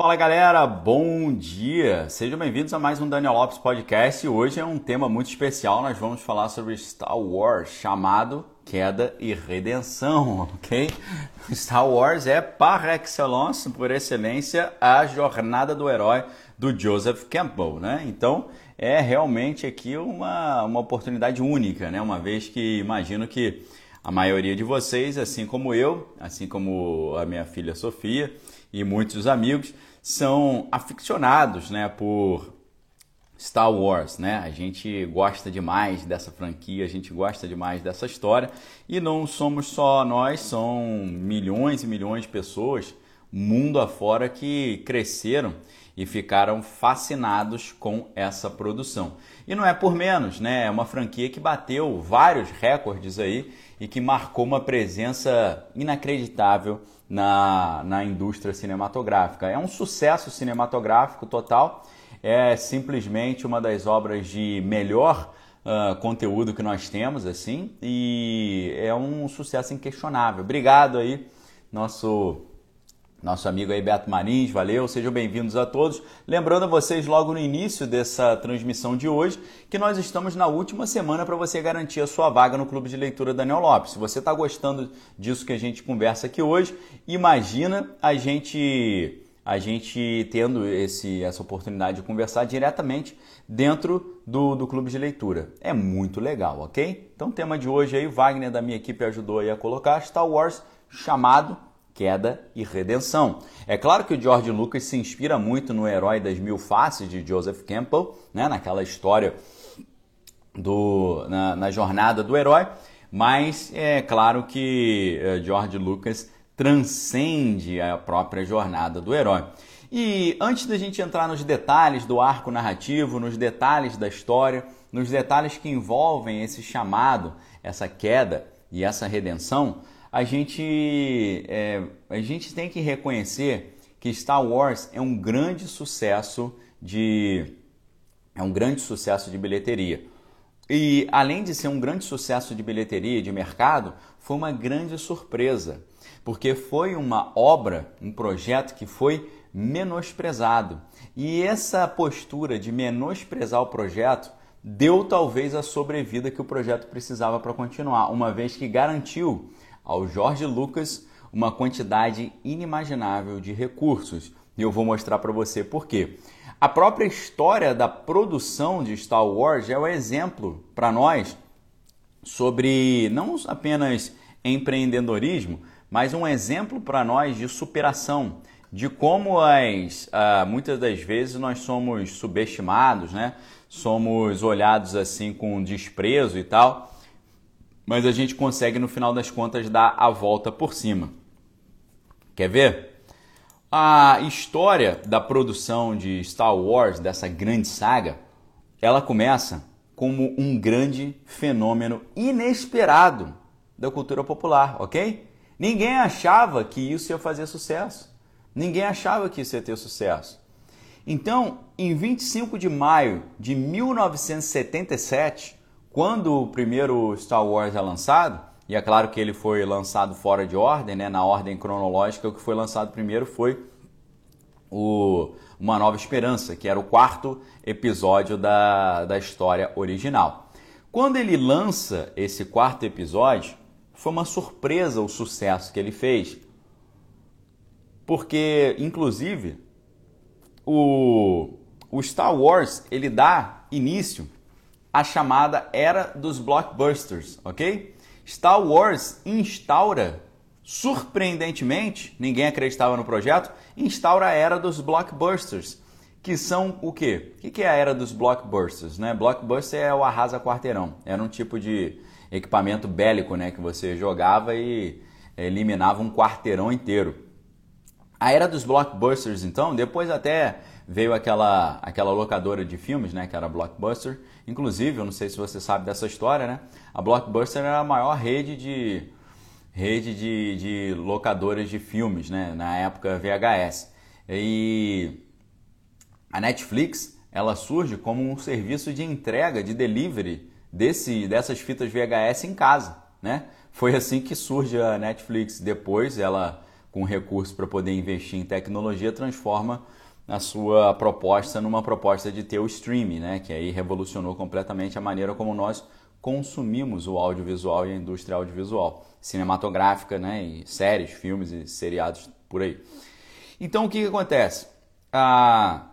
Fala galera, bom dia! Sejam bem-vindos a mais um Daniel Lopes Podcast. Hoje é um tema muito especial. Nós vamos falar sobre Star Wars, chamado Queda e Redenção, ok? Star Wars é par excellence, por excelência, a jornada do herói do Joseph Campbell, né? Então é realmente aqui uma, uma oportunidade única, né? Uma vez que imagino que a maioria de vocês, assim como eu, assim como a minha filha Sofia e muitos amigos, são aficionados né, por Star Wars, né? A gente gosta demais dessa franquia, a gente gosta demais dessa história e não somos só nós, são milhões e milhões de pessoas mundo afora que cresceram e ficaram fascinados com essa produção. E não é por menos, né? É uma franquia que bateu vários recordes aí e que marcou uma presença inacreditável na, na indústria cinematográfica. É um sucesso cinematográfico total, é simplesmente uma das obras de melhor uh, conteúdo que nós temos, assim, e é um sucesso inquestionável. Obrigado aí, nosso nosso amigo aí Beto Marins, valeu, sejam bem-vindos a todos. Lembrando a vocês logo no início dessa transmissão de hoje que nós estamos na última semana para você garantir a sua vaga no Clube de Leitura Daniel Lopes. Se você está gostando disso que a gente conversa aqui hoje, imagina a gente a gente tendo esse, essa oportunidade de conversar diretamente dentro do, do clube de leitura. É muito legal, ok? Então, tema de hoje aí, Wagner da minha equipe ajudou aí a colocar Star Wars chamado queda e redenção. É claro que o George Lucas se inspira muito no Herói das Mil Faces de Joseph Campbell, né, naquela história do, na, na jornada do herói, mas é claro que eh, George Lucas transcende a própria jornada do herói. E antes da gente entrar nos detalhes do arco narrativo, nos detalhes da história, nos detalhes que envolvem esse chamado, essa queda e essa redenção, a gente, é, a gente tem que reconhecer que Star Wars é um grande sucesso de é um grande sucesso de bilheteria. E além de ser um grande sucesso de bilheteria de mercado, foi uma grande surpresa, porque foi uma obra, um projeto que foi menosprezado. E essa postura de menosprezar o projeto deu talvez a sobrevida que o projeto precisava para continuar, uma vez que garantiu ao Jorge Lucas uma quantidade inimaginável de recursos. E eu vou mostrar para você por quê. A própria história da produção de Star Wars é o um exemplo para nós sobre não apenas empreendedorismo, mas um exemplo para nós de superação, de como as, ah, muitas das vezes nós somos subestimados, né? somos olhados assim com desprezo e tal mas a gente consegue no final das contas dar a volta por cima. Quer ver? A história da produção de Star Wars, dessa grande saga, ela começa como um grande fenômeno inesperado da cultura popular, ok? Ninguém achava que isso ia fazer sucesso. Ninguém achava que isso ia ter sucesso. Então, em 25 de maio de 1977, quando o primeiro Star Wars é lançado, e é claro que ele foi lançado fora de ordem, né, na ordem cronológica, o que foi lançado primeiro foi o Uma Nova Esperança, que era o quarto episódio da, da história original. Quando ele lança esse quarto episódio, foi uma surpresa o sucesso que ele fez. Porque, inclusive, o, o Star Wars ele dá início a chamada era dos blockbusters, ok? Star Wars instaura, surpreendentemente, ninguém acreditava no projeto, instaura a era dos blockbusters, que são o quê? O que é a era dos blockbusters? Né? Blockbuster é o arrasa quarteirão, era um tipo de equipamento bélico né, que você jogava e eliminava um quarteirão inteiro. A era dos blockbusters, então, depois até veio aquela, aquela locadora de filmes, né, que era a Blockbuster. Inclusive, eu não sei se você sabe dessa história, né? A Blockbuster era a maior rede de rede de, de locadoras de filmes, né, na época VHS. E a Netflix, ela surge como um serviço de entrega, de delivery desse dessas fitas VHS em casa, né? Foi assim que surge a Netflix. Depois ela com recursos para poder investir em tecnologia, transforma a sua proposta numa proposta de ter o streaming, né? que aí revolucionou completamente a maneira como nós consumimos o audiovisual e a indústria audiovisual, cinematográfica, né? e séries, filmes e seriados por aí. Então o que, que acontece? Ah,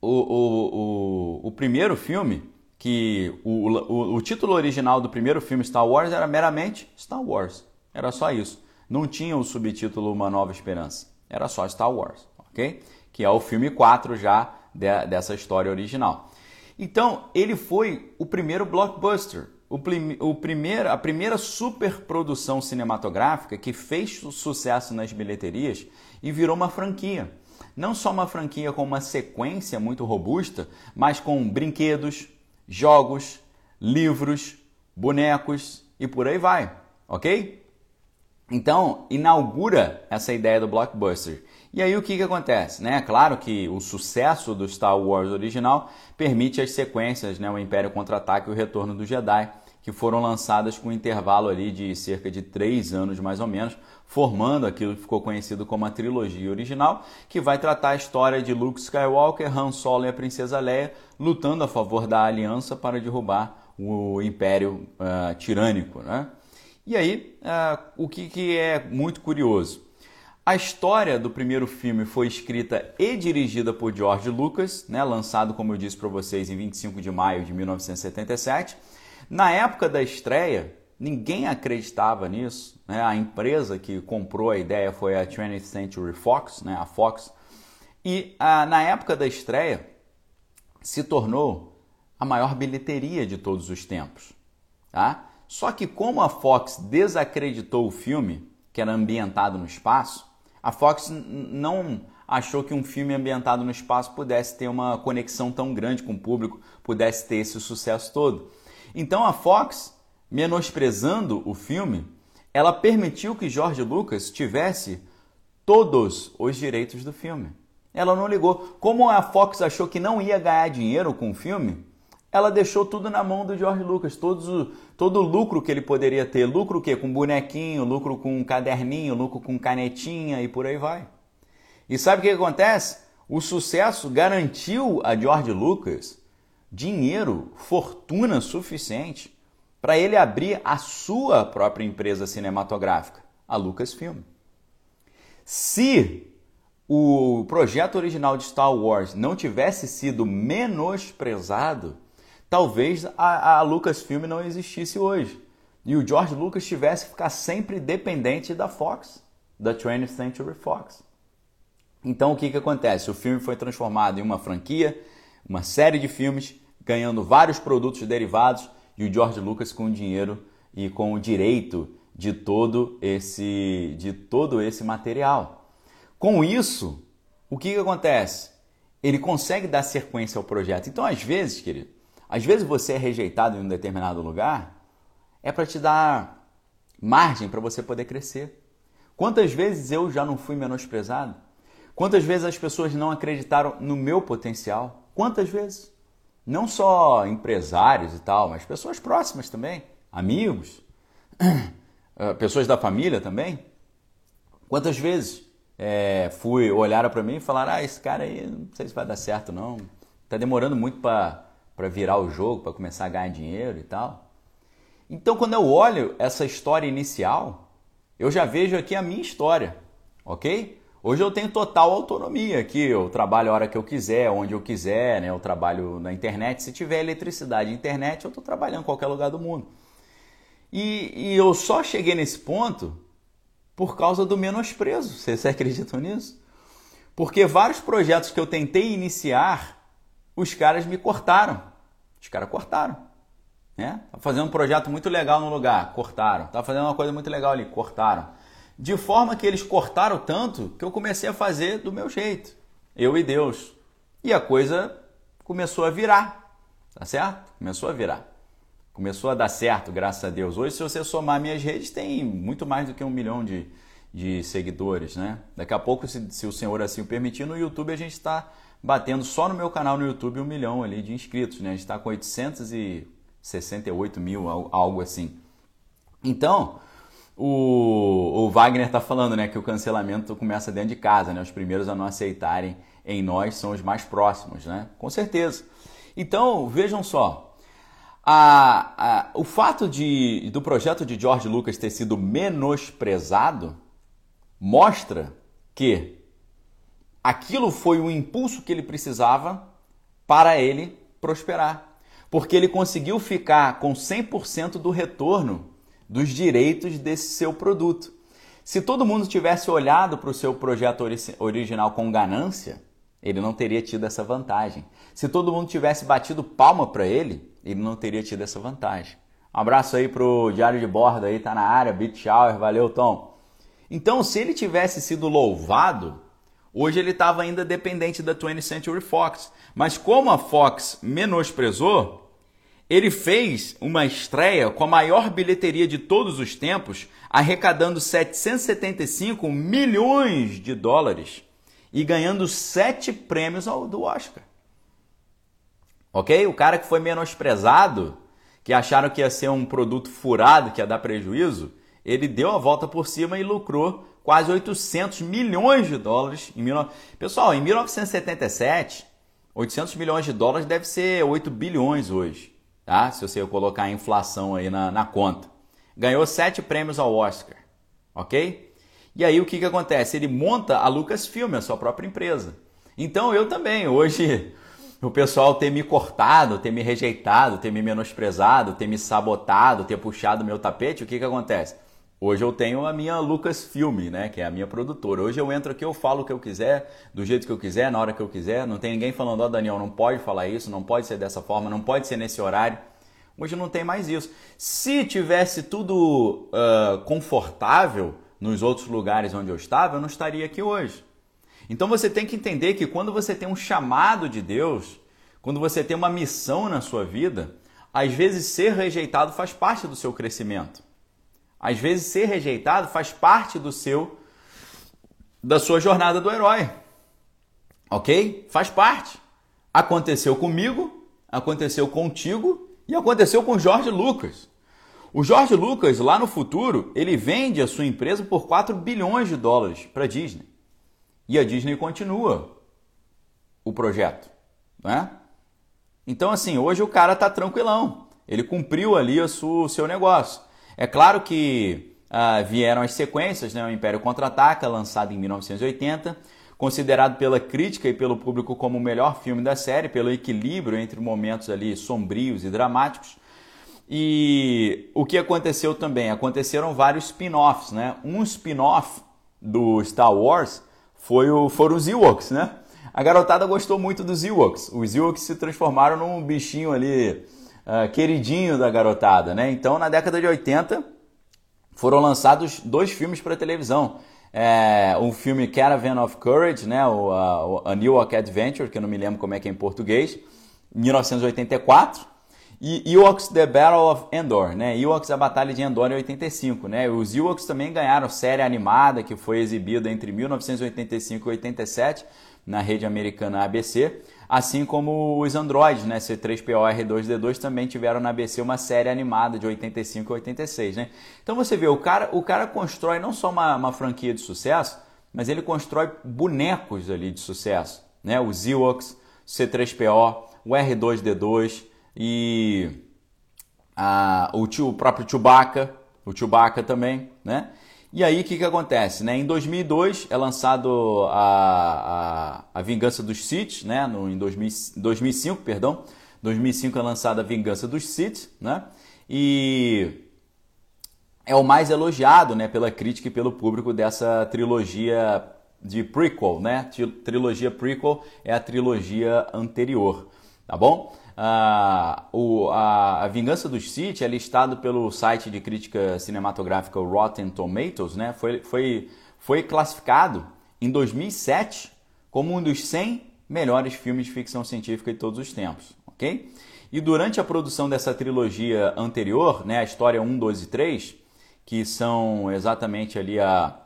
o, o, o, o primeiro filme, que o, o, o título original do primeiro filme Star Wars era meramente Star Wars. Era só isso. Não tinha o subtítulo Uma Nova Esperança. Era só Star Wars, ok? Que é o filme 4 já de, dessa história original. Então, ele foi o primeiro blockbuster, o, prim, o primeiro, a primeira superprodução cinematográfica que fez sucesso nas bilheterias e virou uma franquia. Não só uma franquia com uma sequência muito robusta, mas com brinquedos, jogos, livros, bonecos e por aí vai, ok? Então, inaugura essa ideia do blockbuster. E aí o que, que acontece? Né? Claro que o sucesso do Star Wars original permite as sequências, né? o Império Contra-Ataque e o Retorno do Jedi, que foram lançadas com um intervalo ali de cerca de três anos mais ou menos, formando aquilo que ficou conhecido como a trilogia original, que vai tratar a história de Luke Skywalker, Han Solo e a Princesa Leia lutando a favor da Aliança para derrubar o Império uh, tirânico. Né? E aí, uh, o que, que é muito curioso? A história do primeiro filme foi escrita e dirigida por George Lucas, né, lançado, como eu disse para vocês, em 25 de maio de 1977. Na época da estreia, ninguém acreditava nisso. Né? A empresa que comprou a ideia foi a 20th Century Fox, né, a Fox. E ah, na época da estreia, se tornou a maior bilheteria de todos os tempos. Tá? Só que como a Fox desacreditou o filme, que era ambientado no espaço, a Fox não achou que um filme ambientado no espaço pudesse ter uma conexão tão grande com o público, pudesse ter esse sucesso todo. Então a Fox, menosprezando o filme, ela permitiu que George Lucas tivesse todos os direitos do filme. Ela não ligou. Como a Fox achou que não ia ganhar dinheiro com o filme, ela deixou tudo na mão do George Lucas, todos, todo o lucro que ele poderia ter, lucro o quê? Com bonequinho, lucro com caderninho, lucro com canetinha e por aí vai. E sabe o que acontece? O sucesso garantiu a George Lucas dinheiro, fortuna suficiente para ele abrir a sua própria empresa cinematográfica, a Lucasfilm. Se o projeto original de Star Wars não tivesse sido menosprezado, talvez a, a Lucasfilm não existisse hoje. E o George Lucas tivesse que ficar sempre dependente da Fox, da 20th Century Fox. Então o que, que acontece? O filme foi transformado em uma franquia, uma série de filmes, ganhando vários produtos derivados e o George Lucas com o dinheiro e com o direito de todo esse, de todo esse material. Com isso, o que, que acontece? Ele consegue dar sequência ao projeto. Então, às vezes, querido, às vezes você é rejeitado em um determinado lugar, é para te dar margem para você poder crescer. Quantas vezes eu já não fui menosprezado? Quantas vezes as pessoas não acreditaram no meu potencial? Quantas vezes? Não só empresários e tal, mas pessoas próximas também, amigos, eh, pessoas da família também. Quantas vezes é, fui olhar para mim e falar: ah, esse cara aí não sei se vai dar certo não, está demorando muito para para virar o jogo, para começar a ganhar dinheiro e tal. Então, quando eu olho essa história inicial, eu já vejo aqui a minha história, ok? Hoje eu tenho total autonomia aqui, eu trabalho a hora que eu quiser, onde eu quiser, né? Eu trabalho na internet. Se tiver eletricidade e internet, eu estou trabalhando em qualquer lugar do mundo. E, e, eu só cheguei nesse ponto por causa do menosprezo. Vocês acreditam nisso? Porque vários projetos que eu tentei iniciar os caras me cortaram. Os caras cortaram. Né? Tá fazendo um projeto muito legal no lugar, cortaram. Tá fazendo uma coisa muito legal ali, cortaram. De forma que eles cortaram tanto que eu comecei a fazer do meu jeito. Eu e Deus. E a coisa começou a virar. Tá certo? Começou a virar. Começou a dar certo, graças a Deus. Hoje, se você somar minhas redes, tem muito mais do que um milhão de, de seguidores, né? Daqui a pouco, se, se o Senhor assim o permitir, no YouTube a gente está batendo só no meu canal no YouTube um milhão ali de inscritos, né? A gente está com 868 mil, algo assim. Então, o, o Wagner está falando né, que o cancelamento começa dentro de casa, né? Os primeiros a não aceitarem em nós são os mais próximos, né? Com certeza. Então, vejam só. A, a, o fato de, do projeto de George Lucas ter sido menosprezado mostra que aquilo foi o impulso que ele precisava para ele prosperar. Porque ele conseguiu ficar com 100% do retorno dos direitos desse seu produto. Se todo mundo tivesse olhado para o seu projeto ori original com ganância, ele não teria tido essa vantagem. Se todo mundo tivesse batido palma para ele, ele não teria tido essa vantagem. Um abraço aí pro Diário de Bordo aí, tá na área, Beat Shower, valeu Tom. Então, se ele tivesse sido louvado, hoje ele estava ainda dependente da 20th Century Fox. Mas como a Fox menosprezou, ele fez uma estreia com a maior bilheteria de todos os tempos, arrecadando 775 milhões de dólares e ganhando sete prêmios do Oscar. Ok? O cara que foi menosprezado, que acharam que ia ser um produto furado, que ia dar prejuízo, ele deu a volta por cima e lucrou quase 800 milhões de dólares. Em 19... Pessoal, em 1977, 800 milhões de dólares deve ser 8 bilhões hoje tá? Se você colocar a inflação aí na, na conta. Ganhou sete prêmios ao Oscar, ok? E aí o que, que acontece? Ele monta a Lucasfilm, a sua própria empresa. Então eu também, hoje, o pessoal ter me cortado, ter me rejeitado, ter me menosprezado, ter me sabotado, ter puxado meu tapete, o que, que acontece? Hoje eu tenho a minha Lucasfilm, né, que é a minha produtora. Hoje eu entro aqui, eu falo o que eu quiser, do jeito que eu quiser, na hora que eu quiser. Não tem ninguém falando, ó, oh, Daniel, não pode falar isso, não pode ser dessa forma, não pode ser nesse horário. Hoje não tem mais isso. Se tivesse tudo uh, confortável nos outros lugares onde eu estava, eu não estaria aqui hoje. Então você tem que entender que quando você tem um chamado de Deus, quando você tem uma missão na sua vida, às vezes ser rejeitado faz parte do seu crescimento. Às vezes ser rejeitado faz parte do seu da sua jornada do herói. OK? Faz parte. Aconteceu comigo, aconteceu contigo e aconteceu com Jorge Lucas. O Jorge Lucas, lá no futuro, ele vende a sua empresa por 4 bilhões de dólares para a Disney. E a Disney continua o projeto, né? Então, assim, hoje o cara tá tranquilão. Ele cumpriu ali o seu negócio. É claro que uh, vieram as sequências, né? O Império Contra-Ataca, lançado em 1980, considerado pela crítica e pelo público como o melhor filme da série, pelo equilíbrio entre momentos ali sombrios e dramáticos. E o que aconteceu também? Aconteceram vários spin-offs, né? Um spin-off do Star Wars foi o, foram os Ewoks, né? A garotada gostou muito dos Ewoks. Os Ewoks se transformaram num bichinho ali uh, queridinho da garotada, né? Então, na década de 80, foram lançados dois filmes para televisão. É, um filme Caravan of Courage, né? O, a, a New York Adventure, que eu não me lembro como é que é em português, 1984. E Ewoks The Battle of Endor, né? Ewoks A Batalha de Endor em 85, né? Os Ewoks também ganharam série animada que foi exibida entre 1985 e 87 na rede americana ABC. Assim como os Androids, né? C3PO R2D2 também tiveram na ABC uma série animada de 85 e 86, né? Então você vê, o cara, o cara constrói não só uma, uma franquia de sucesso, mas ele constrói bonecos ali de sucesso, né? Os Ewoks, C3PO, o R2D2 e a, o, tio, o próprio Chewbacca, o Chewbacca também, né? E aí o que, que acontece? Né? Em 2002 é lançado a, a, a Vingança dos Sith, né? No, em 2000, 2005, perdão. 2005 é lançada a Vingança dos Sith, né? E é o mais elogiado, né, pela crítica e pelo público dessa trilogia de prequel, né? Trilogia prequel é a trilogia anterior, tá bom? Ah, o, a, a, Vingança dos Sith é listado pelo site de crítica cinematográfica Rotten Tomatoes, né? foi, foi, foi classificado em 2007 como um dos 100 melhores filmes de ficção científica de todos os tempos, ok? E durante a produção dessa trilogia anterior, né, a história 1, 2 e 3, que são exatamente ali a,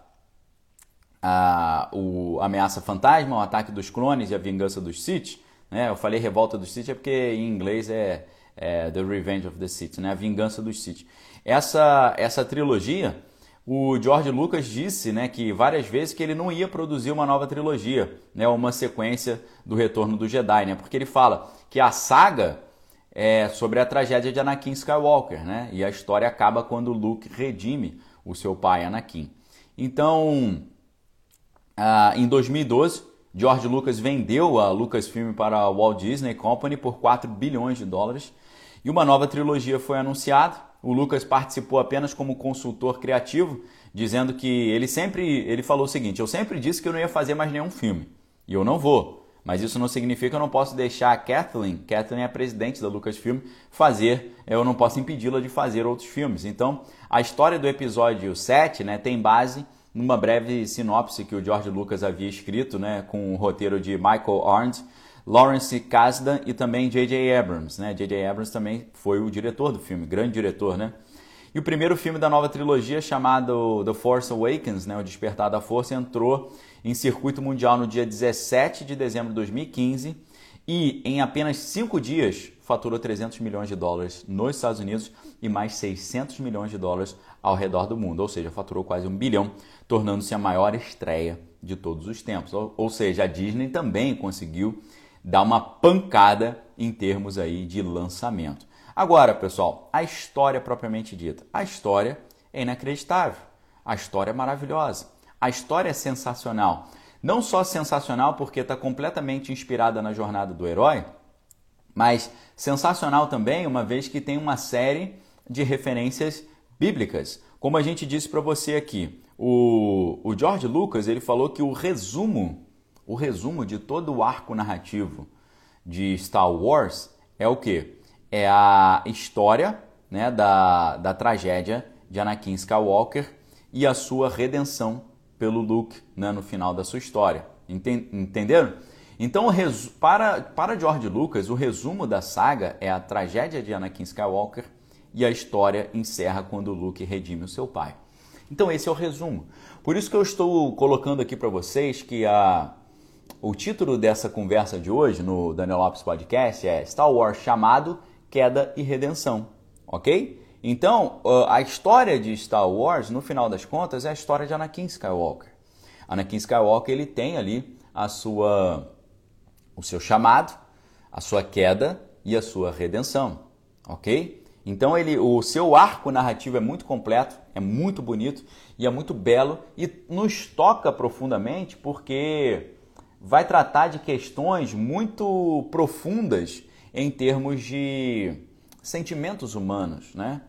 a o Ameaça Fantasma, o Ataque dos Clones e a Vingança dos Sith, né? Eu falei Revolta dos Sith é porque em inglês é, é The Revenge of the Sith, né? A Vingança dos Sith. Essa, essa trilogia, o George Lucas disse né, que várias vezes que ele não ia produzir uma nova trilogia, né, uma sequência do Retorno do Jedi, né, porque ele fala que a saga é sobre a tragédia de Anakin Skywalker, né, e a história acaba quando Luke redime o seu pai Anakin. Então, ah, em 2012, George Lucas vendeu a Lucasfilm para a Walt Disney Company por 4 bilhões de dólares e uma nova trilogia foi anunciada o Lucas participou apenas como consultor criativo, dizendo que ele sempre ele falou o seguinte: eu sempre disse que eu não ia fazer mais nenhum filme e eu não vou. Mas isso não significa que eu não posso deixar a Kathleen, Kathleen é a presidente da Lucasfilm, fazer, eu não posso impedi-la de fazer outros filmes. Então, a história do episódio 7 né, tem base numa breve sinopse que o George Lucas havia escrito, né, com o roteiro de Michael Arndt, Lawrence Kasdan e também J.J. Abrams. Né? J.J. Abrams também foi o diretor do filme, grande diretor, né? E o primeiro filme da nova trilogia, chamado The Force Awakens, né, O Despertar da Força, entrou em circuito mundial no dia 17 de dezembro de 2015 e, em apenas cinco dias, faturou 300 milhões de dólares nos Estados Unidos e mais 600 milhões de dólares ao redor do mundo, ou seja, faturou quase um bilhão, tornando-se a maior estreia de todos os tempos. Ou, ou seja, a Disney também conseguiu dá uma pancada em termos aí de lançamento. Agora, pessoal, a história propriamente dita. A história é inacreditável. A história é maravilhosa. A história é sensacional. Não só sensacional porque está completamente inspirada na jornada do herói, mas sensacional também, uma vez que tem uma série de referências bíblicas. Como a gente disse para você aqui, o, o George Lucas ele falou que o resumo o resumo de todo o arco narrativo de Star Wars é o que? É a história né, da, da tragédia de Anakin Skywalker e a sua redenção pelo Luke né, no final da sua história. Entenderam? Então, para, para George Lucas, o resumo da saga é a tragédia de Anakin Skywalker e a história encerra quando Luke redime o seu pai. Então, esse é o resumo. Por isso que eu estou colocando aqui para vocês que a, o título dessa conversa de hoje no Daniel Lopes Podcast é Star Wars chamado Queda e Redenção, ok? Então, a história de Star Wars, no final das contas, é a história de Anakin Skywalker. Anakin Skywalker ele tem ali a sua, o seu chamado, a sua queda e a sua redenção, ok? Então ele, o seu arco narrativo é muito completo, é muito bonito e é muito belo e nos toca profundamente porque vai tratar de questões muito profundas em termos de sentimentos humanos, né?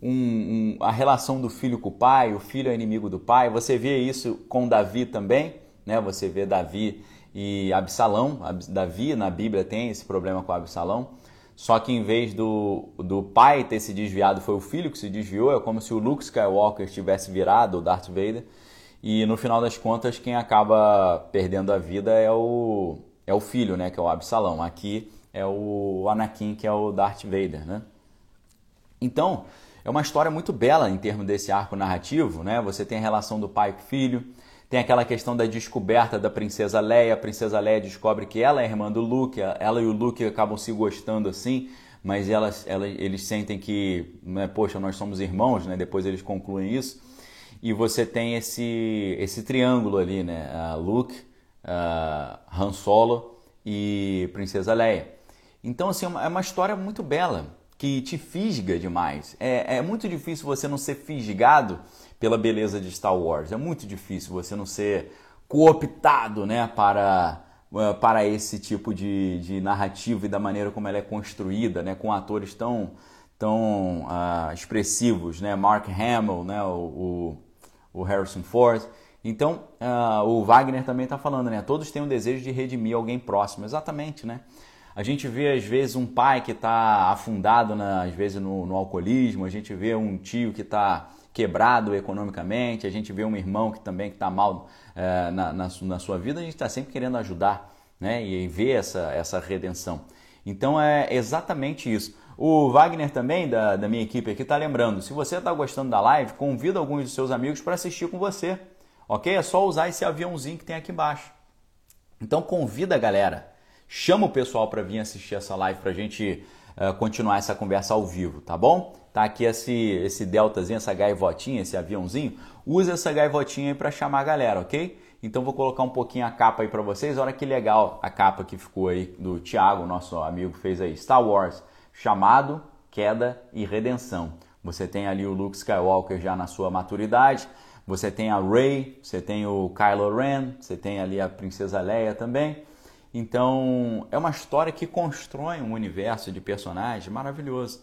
Um, um, a relação do filho com o pai, o filho é inimigo do pai. Você vê isso com Davi também, né? Você vê Davi e Absalão. Davi na Bíblia tem esse problema com Absalão. Só que em vez do, do pai ter se desviado, foi o filho que se desviou. É como se o Luke Skywalker tivesse virado o Darth Vader. E no final das contas, quem acaba perdendo a vida é o, é o filho, né? Que é o Absalão. Aqui é o Anakin, que é o Darth Vader, né? Então, é uma história muito bela em termos desse arco narrativo, né? Você tem a relação do pai com o filho, tem aquela questão da descoberta da princesa Leia. A princesa Leia descobre que ela é irmã do Luke, ela e o Luke acabam se gostando assim, mas elas, elas, eles sentem que, né, poxa, nós somos irmãos, né? Depois eles concluem isso e você tem esse, esse triângulo ali, né? Uh, Luke, uh, Han Solo e Princesa Leia. Então, assim, é uma história muito bela, que te fisga demais. É, é muito difícil você não ser fisgado pela beleza de Star Wars. É muito difícil você não ser cooptado né, para, uh, para esse tipo de, de narrativa e da maneira como ela é construída, né, com atores tão, tão uh, expressivos. Né? Mark Hamill, né, o, o o Harrison Ford. Então, uh, o Wagner também está falando, né? Todos têm um desejo de redimir alguém próximo. Exatamente, né? A gente vê, às vezes, um pai que está afundado, na, às vezes, no, no, alcoolismo. A gente vê um tio que está quebrado economicamente. A gente vê um irmão que também está mal uh, na, na, na, sua vida. A gente está sempre querendo ajudar, né? E, e ver essa, essa redenção. Então, é exatamente isso. O Wagner também, da, da minha equipe aqui, está lembrando. Se você está gostando da live, convida alguns dos seus amigos para assistir com você. Ok? É só usar esse aviãozinho que tem aqui embaixo. Então convida a galera. Chama o pessoal para vir assistir essa live para a gente uh, continuar essa conversa ao vivo, tá bom? Tá aqui esse, esse deltazinho, essa gaivotinha, esse aviãozinho. Usa essa gaivotinha aí para chamar a galera, ok? Então vou colocar um pouquinho a capa aí para vocês. Olha que legal a capa que ficou aí do Thiago, nosso amigo, fez aí. Star Wars, chamado, queda e redenção. Você tem ali o Luke Skywalker já na sua maturidade. Você tem a Rey, você tem o Kylo Ren, você tem ali a Princesa Leia também. Então, é uma história que constrói um universo de personagens maravilhoso.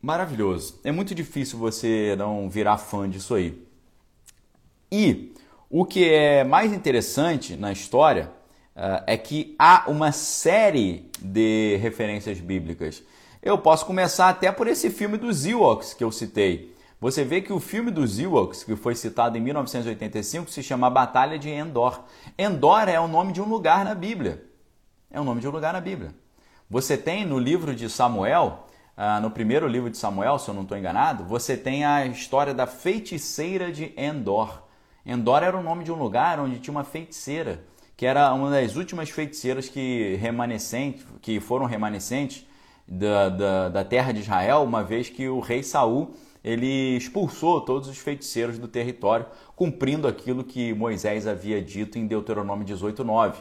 Maravilhoso. É muito difícil você não virar fã disso aí. E o que é mais interessante na história uh, é que há uma série de referências bíblicas. Eu posso começar até por esse filme dos Ewoks que eu citei. Você vê que o filme dos Ewoks, que foi citado em 1985, se chama Batalha de Endor. Endor é o nome de um lugar na Bíblia. É o nome de um lugar na Bíblia. Você tem no livro de Samuel ah, no primeiro livro de Samuel, se eu não estou enganado, você tem a história da feiticeira de Endor. Endor era o nome de um lugar onde tinha uma feiticeira, que era uma das últimas feiticeiras que, remanescentes, que foram remanescentes da, da, da terra de Israel, uma vez que o rei Saul ele expulsou todos os feiticeiros do território, cumprindo aquilo que Moisés havia dito em Deuteronômio 18:9.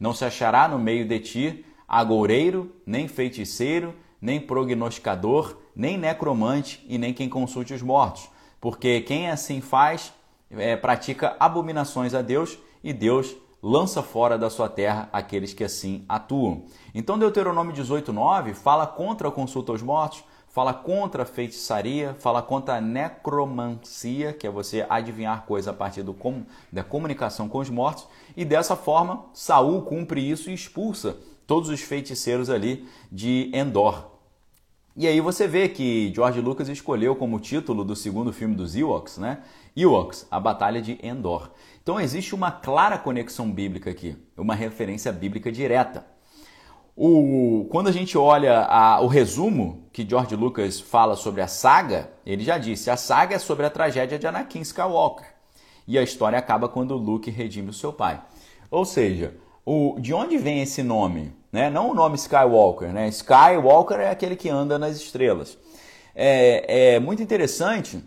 Não se achará no meio de ti agoureiro, nem feiticeiro, nem prognosticador, nem necromante e nem quem consulte os mortos, porque quem assim faz é, pratica abominações a Deus e Deus lança fora da sua terra aqueles que assim atuam. Então Deuteronômio 18:9 fala contra a consulta aos mortos, fala contra a feitiçaria, fala contra a necromancia, que é você adivinhar coisa a partir do, da comunicação com os mortos, e dessa forma Saul cumpre isso e expulsa todos os feiticeiros ali de Endor. E aí você vê que George Lucas escolheu como título do segundo filme dos Ewoks, né? Ewoks, a Batalha de Endor. Então existe uma clara conexão bíblica aqui, uma referência bíblica direta. O, quando a gente olha a, o resumo que George Lucas fala sobre a saga, ele já disse: a saga é sobre a tragédia de Anakin Skywalker. E a história acaba quando Luke redime o seu pai. Ou seja, o, de onde vem esse nome? Né? Não o nome Skywalker, né? Skywalker é aquele que anda nas estrelas. É, é muito interessante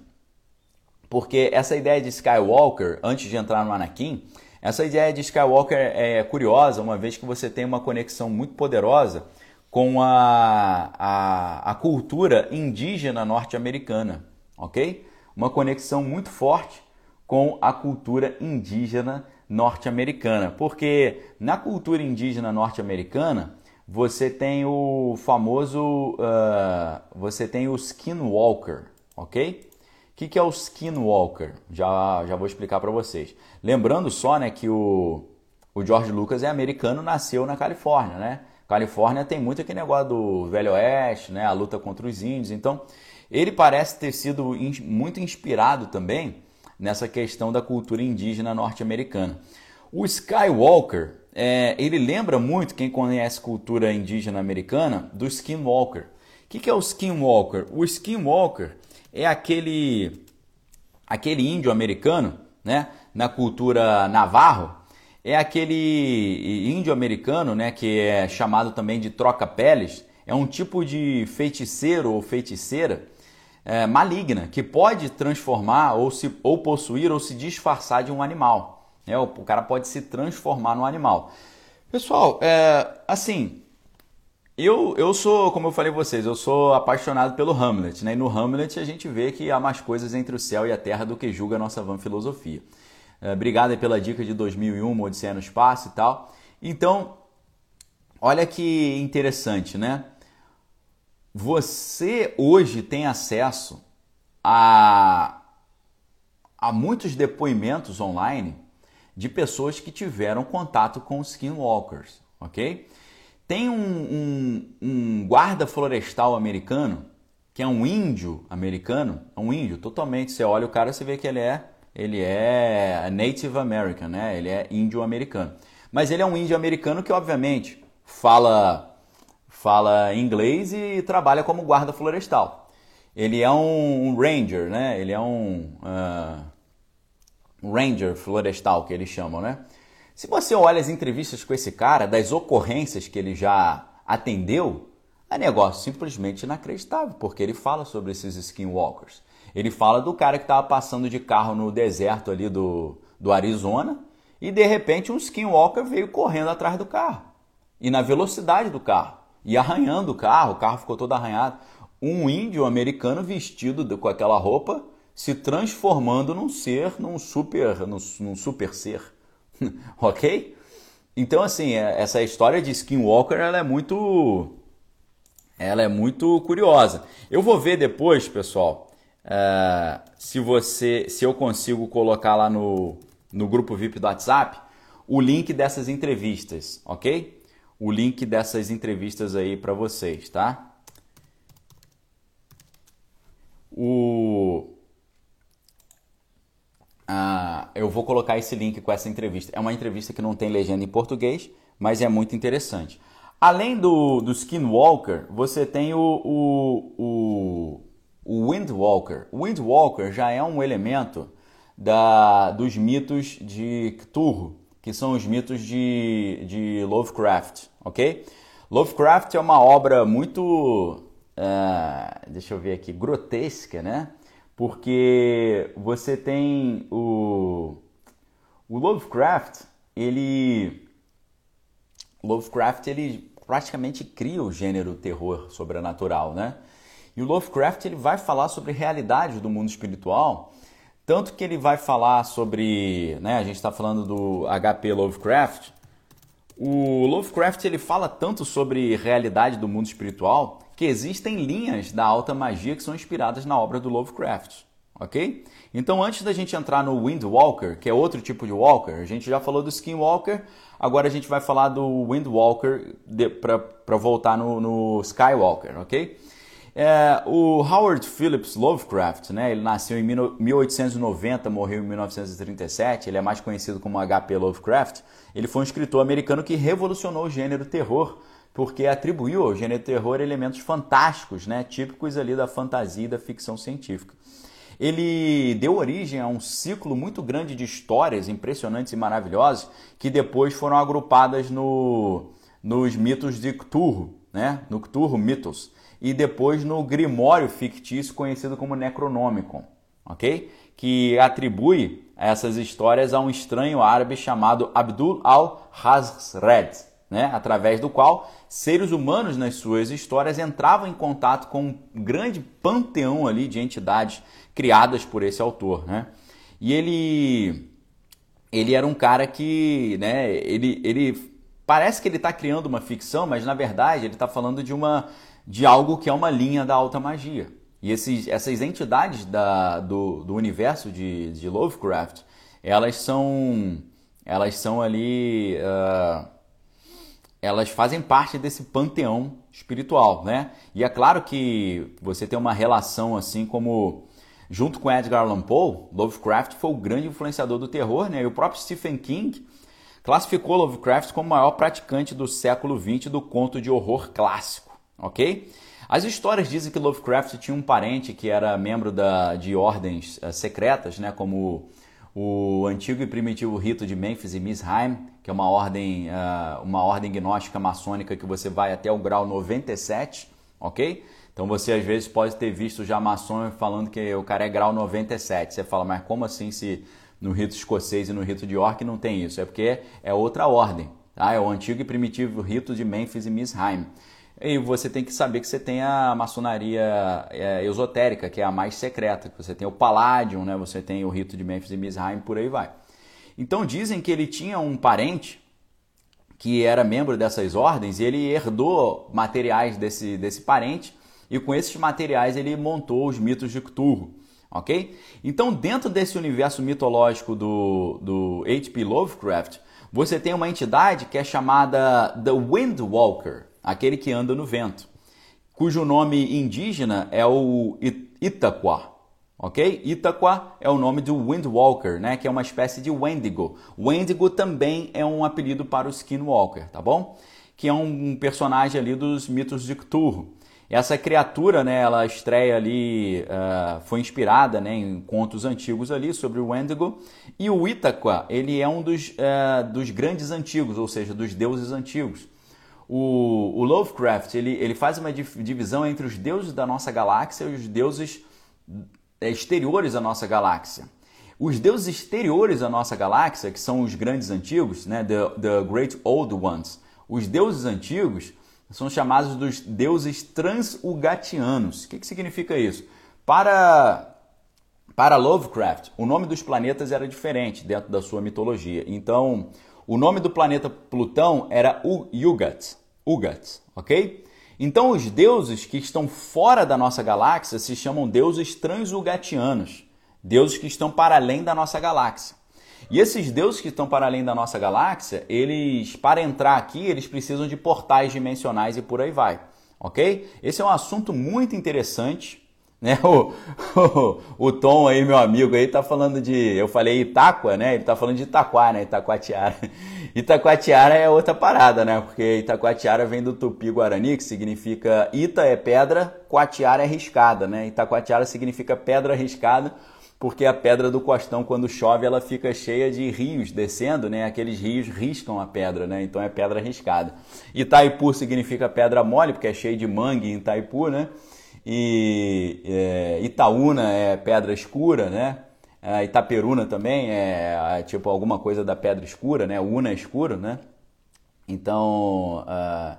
porque essa ideia de Skywalker, antes de entrar no Anakin, essa ideia de Skywalker é curiosa, uma vez que você tem uma conexão muito poderosa com a, a, a cultura indígena norte-americana, ok? Uma conexão muito forte com a cultura indígena norte-americana, porque na cultura indígena norte-americana você tem o famoso, uh, você tem o skinwalker, ok? O que, que é o skinwalker? Já, já vou explicar para vocês. Lembrando só, né, que o, o George Lucas é americano, nasceu na Califórnia, né? Califórnia tem muito aquele negócio do Velho Oeste, né, a luta contra os índios. Então, ele parece ter sido in, muito inspirado também nessa questão da cultura indígena norte-americana. O Skywalker, é, ele lembra muito, quem conhece cultura indígena americana, do Skinwalker. O que, que é o Skinwalker? O Skinwalker é aquele, aquele índio americano, né, na cultura navarro, é aquele índio americano, né, que é chamado também de troca-peles, é um tipo de feiticeiro ou feiticeira é, maligna, que pode transformar ou, se, ou possuir ou se disfarçar de um animal. É, o, o cara pode se transformar no animal. Pessoal, é, assim, eu, eu sou, como eu falei vocês, eu sou apaixonado pelo Hamlet, né? E no Hamlet a gente vê que há mais coisas entre o céu e a terra do que julga a nossa van filosofia. É, obrigado pela dica de 2001, Odisseia no Espaço e tal. Então, olha que interessante, né? Você hoje tem acesso a, a muitos depoimentos online de pessoas que tiveram contato com skinwalkers, ok? Tem um, um, um guarda florestal americano que é um índio americano, é um índio totalmente. Você olha o cara, você vê que ele é ele é Native American, né? Ele é índio americano. Mas ele é um índio americano que obviamente fala fala inglês e trabalha como guarda florestal. Ele é um ranger, né? Ele é um uh, ranger florestal que eles chamam, né? Se você olha as entrevistas com esse cara, das ocorrências que ele já atendeu, É negócio simplesmente inacreditável, porque ele fala sobre esses skinwalkers. Ele fala do cara que estava passando de carro no deserto ali do, do Arizona e de repente um skinwalker veio correndo atrás do carro e na velocidade do carro e arranhando o carro, o carro ficou todo arranhado. Um índio americano vestido com aquela roupa se transformando num ser, num super, num, num super ser, ok? Então assim, é, essa história de Skinwalker ela é muito, ela é muito curiosa. Eu vou ver depois, pessoal, uh, se você, se eu consigo colocar lá no, no grupo VIP do WhatsApp o link dessas entrevistas, ok? O link dessas entrevistas aí para vocês, tá? O ah, eu vou colocar esse link com essa entrevista. É uma entrevista que não tem legenda em português, mas é muito interessante. Além do, do Skinwalker, você tem o, o, o, o Windwalker. O Windwalker já é um elemento da, dos mitos de Cthulhu, que são os mitos de, de Lovecraft, ok? Lovecraft é uma obra muito, uh, deixa eu ver aqui, grotesca, né? porque você tem o, o Lovecraft, ele Lovecraft ele praticamente cria o gênero terror sobrenatural, né? E o Lovecraft ele vai falar sobre realidade do mundo espiritual, tanto que ele vai falar sobre, né? A gente está falando do HP Lovecraft. O Lovecraft ele fala tanto sobre realidade do mundo espiritual que existem linhas da alta magia que são inspiradas na obra do Lovecraft, ok? Então, antes da gente entrar no Windwalker, que é outro tipo de Walker, a gente já falou do Skinwalker, agora a gente vai falar do Windwalker para voltar no, no, Skywalker, ok? É, o Howard Phillips Lovecraft, né, ele nasceu em 1890, morreu em 1937, ele é mais conhecido como H.P. Lovecraft, ele foi um escritor americano que revolucionou o gênero terror porque atribuiu ao gênero terror elementos fantásticos, né, típicos ali da fantasia e da ficção científica. Ele deu origem a um ciclo muito grande de histórias impressionantes e maravilhosas que depois foram agrupadas no, nos mitos de Cthulhu, né, no Cthulhu Mythos, e depois no Grimório fictício conhecido como Necronomicon, ok? Que atribui essas histórias a um estranho árabe chamado Abdul al-Hazred né, através do qual seres humanos nas suas histórias entravam em contato com um grande panteão ali de entidades criadas por esse autor, né? E ele ele era um cara que, né, ele, ele parece que ele está criando uma ficção, mas na verdade ele está falando de uma de algo que é uma linha da alta magia. E esses, essas entidades da, do, do universo de, de Lovecraft, elas são elas são ali uh, elas fazem parte desse panteão espiritual, né? E é claro que você tem uma relação assim como junto com Edgar Allan Poe, Lovecraft foi o grande influenciador do terror, né? E o próprio Stephen King classificou Lovecraft como o maior praticante do século XX do conto de horror clássico, ok? As histórias dizem que Lovecraft tinha um parente que era membro da, de ordens uh, secretas, né? Como o antigo e primitivo rito de Memphis e Misheim, que é uma ordem, uh, uma ordem gnóstica maçônica que você vai até o grau 97, ok? Então você às vezes pode ter visto já maçom falando que o cara é grau 97. Você fala, mas como assim se no rito escocês e no rito de York não tem isso? É porque é outra ordem, tá? É o antigo e primitivo rito de Memphis e Misheim. E você tem que saber que você tem a maçonaria é, esotérica, que é a mais secreta. Você tem o Palladium, né? você tem o rito de Memphis e Misheim, por aí vai. Então dizem que ele tinha um parente que era membro dessas ordens e ele herdou materiais desse, desse parente e com esses materiais ele montou os mitos de Cthulhu, ok? Então dentro desse universo mitológico do, do H.P. Lovecraft, você tem uma entidade que é chamada The Windwalker, aquele que anda no vento, cujo nome indígena é o Itaqua. Ok? Itaqua é o nome do Windwalker, né? que é uma espécie de Wendigo. Wendigo também é um apelido para o Skinwalker, tá bom? Que é um personagem ali dos mitos de Cthulhu. Essa criatura, né, ela estreia ali, uh, foi inspirada né, em contos antigos ali sobre o Wendigo. E o Itaqua, ele é um dos, uh, dos grandes antigos, ou seja, dos deuses antigos. O, o Lovecraft ele, ele faz uma divisão entre os deuses da nossa galáxia e os deuses é, exteriores à nossa galáxia. Os deuses exteriores à nossa galáxia, que são os grandes antigos, né, the, the Great Old Ones, os deuses antigos são chamados dos deuses transugatianos. O que, que significa isso? Para, para Lovecraft, o nome dos planetas era diferente dentro da sua mitologia. Então, o nome do planeta Plutão era Ugat, Ugat, ok? Então, os deuses que estão fora da nossa galáxia se chamam deuses transugatianos, deuses que estão para além da nossa galáxia. E esses deuses que estão para além da nossa galáxia, eles, para entrar aqui, eles precisam de portais dimensionais e por aí vai, ok? Esse é um assunto muito interessante né? O, o, o, Tom aí, meu amigo, aí tá falando de. Eu falei Itáqua, né? Ele tá falando de Itaquá, né? Itacoatiara. Itacoatiara é outra parada, né? Porque Itacoatiara vem do tupi-guarani, que significa Ita é pedra, Coatiara é riscada, né? Itacoatiara significa pedra riscada, porque a pedra do costão, quando chove, ela fica cheia de rios descendo, né? Aqueles rios riscam a pedra, né? Então é pedra riscada. Itaipu significa pedra mole, porque é cheio de mangue em Itaipu, né? E é, Itaúna é pedra escura, né? É, Itaperuna também é, é, tipo alguma coisa da pedra escura, né? Una é escuro, né? Então, uh,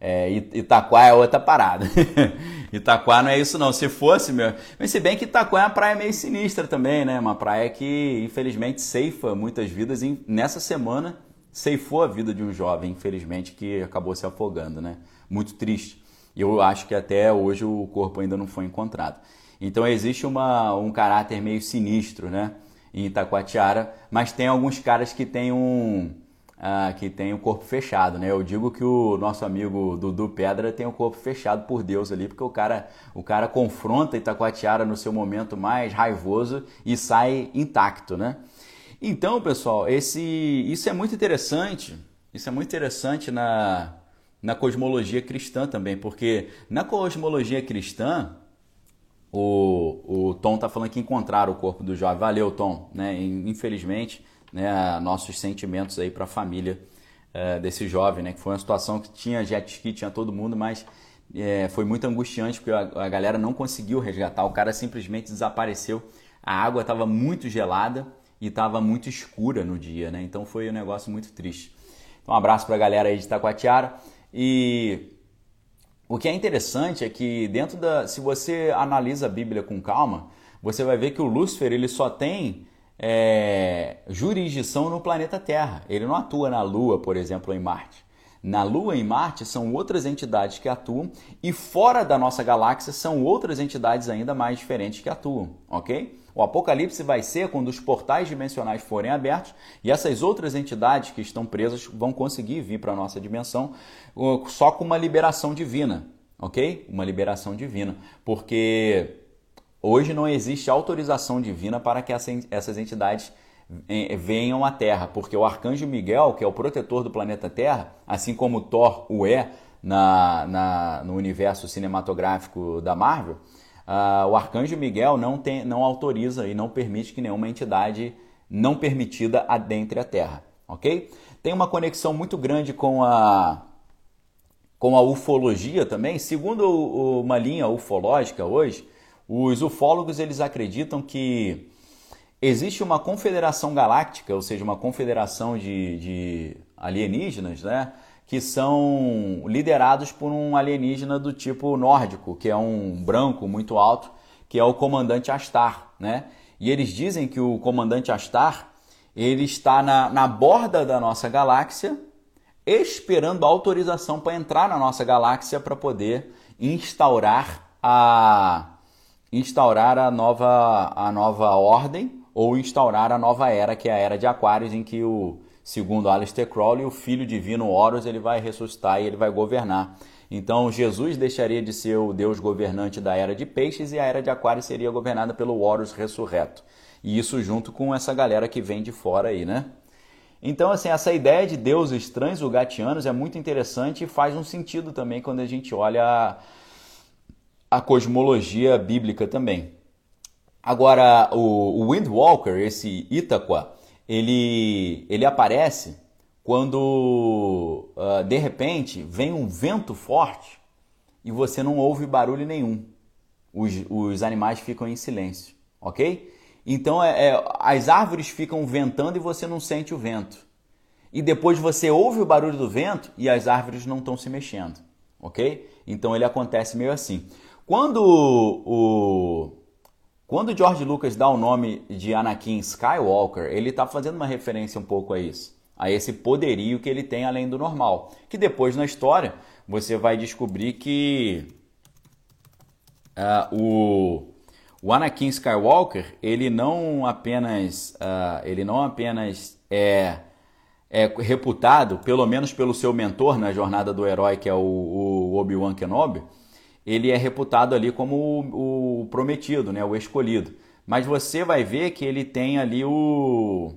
é, Itaquá é outra parada. Itaquá não é isso não. Se fosse, meu... Mas se bem que Itaquá é uma praia meio sinistra também, né? Uma praia que, infelizmente, ceifa muitas vidas. Nessa semana, ceifou a vida de um jovem, infelizmente, que acabou se afogando, né? Muito triste. Eu acho que até hoje o corpo ainda não foi encontrado. Então existe uma, um caráter meio sinistro, né? Em Itacoatiara, mas tem alguns caras que têm um uh, que tem o corpo fechado, né? Eu digo que o nosso amigo Dudu Pedra tem o corpo fechado por Deus ali, porque o cara o cara confronta Itacoatiara no seu momento mais raivoso e sai intacto, né? Então, pessoal, esse isso é muito interessante. Isso é muito interessante na na cosmologia cristã também, porque na cosmologia cristã, o, o Tom está falando que encontraram o corpo do jovem. Valeu, Tom. Né? Infelizmente, né, nossos sentimentos aí para a família é, desse jovem, né? que foi uma situação que tinha jet ski, tinha todo mundo, mas é, foi muito angustiante porque a, a galera não conseguiu resgatar, o cara simplesmente desapareceu. A água estava muito gelada e estava muito escura no dia, né? então foi um negócio muito triste. Então, um abraço para a galera aí de Itacoatiara. E o que é interessante é que dentro da, se você analisa a Bíblia com calma, você vai ver que o Lúcifer ele só tem é, jurisdição no planeta Terra. Ele não atua na Lua, por exemplo, ou em Marte. Na Lua e Marte são outras entidades que atuam e fora da nossa galáxia são outras entidades ainda mais diferentes que atuam, ok? O apocalipse vai ser quando os portais dimensionais forem abertos e essas outras entidades que estão presas vão conseguir vir para a nossa dimensão só com uma liberação divina, ok? Uma liberação divina, porque hoje não existe autorização divina para que essas entidades eh, venham à Terra, porque o arcanjo Miguel, que é o protetor do planeta Terra, assim como Thor o é na, na no universo cinematográfico da Marvel, uh, o arcanjo Miguel não, tem, não autoriza e não permite que nenhuma entidade não permitida adentre a Terra, ok? Tem uma conexão muito grande com a com a ufologia também. Segundo uma linha ufológica hoje, os ufólogos eles acreditam que existe uma confederação galáctica, ou seja, uma confederação de, de alienígenas, né? Que são liderados por um alienígena do tipo nórdico, que é um branco muito alto, que é o comandante Astar, né? E eles dizem que o comandante Astar ele está na, na borda da nossa galáxia, esperando a autorização para entrar na nossa galáxia para poder instaurar a instaurar a nova a nova ordem ou instaurar a nova era, que é a era de Aquários, em que o segundo Aleister Crowley, o filho divino Horus, ele vai ressuscitar e ele vai governar. Então Jesus deixaria de ser o Deus governante da era de peixes e a era de aquário seria governada pelo Horus ressurreto. E isso junto com essa galera que vem de fora aí, né? Então, assim, essa ideia de deuses transugatianos é muito interessante e faz um sentido também quando a gente olha a, a cosmologia bíblica também. Agora, o, o Windwalker, esse Itaqua, ele, ele aparece quando uh, de repente vem um vento forte e você não ouve barulho nenhum. Os, os animais ficam em silêncio, ok? Então é, é, as árvores ficam ventando e você não sente o vento. E depois você ouve o barulho do vento e as árvores não estão se mexendo, ok? Então ele acontece meio assim. Quando o, quando George Lucas dá o nome de Anakin Skywalker, ele está fazendo uma referência um pouco a isso a esse poderio que ele tem além do normal. Que depois na história você vai descobrir que uh, o, o Anakin Skywalker ele não apenas uh, ele não apenas é, é reputado, pelo menos pelo seu mentor na jornada do herói, que é o, o Obi-Wan Kenobi, ele é reputado ali como o, o prometido, né, o escolhido. Mas você vai ver que ele tem ali o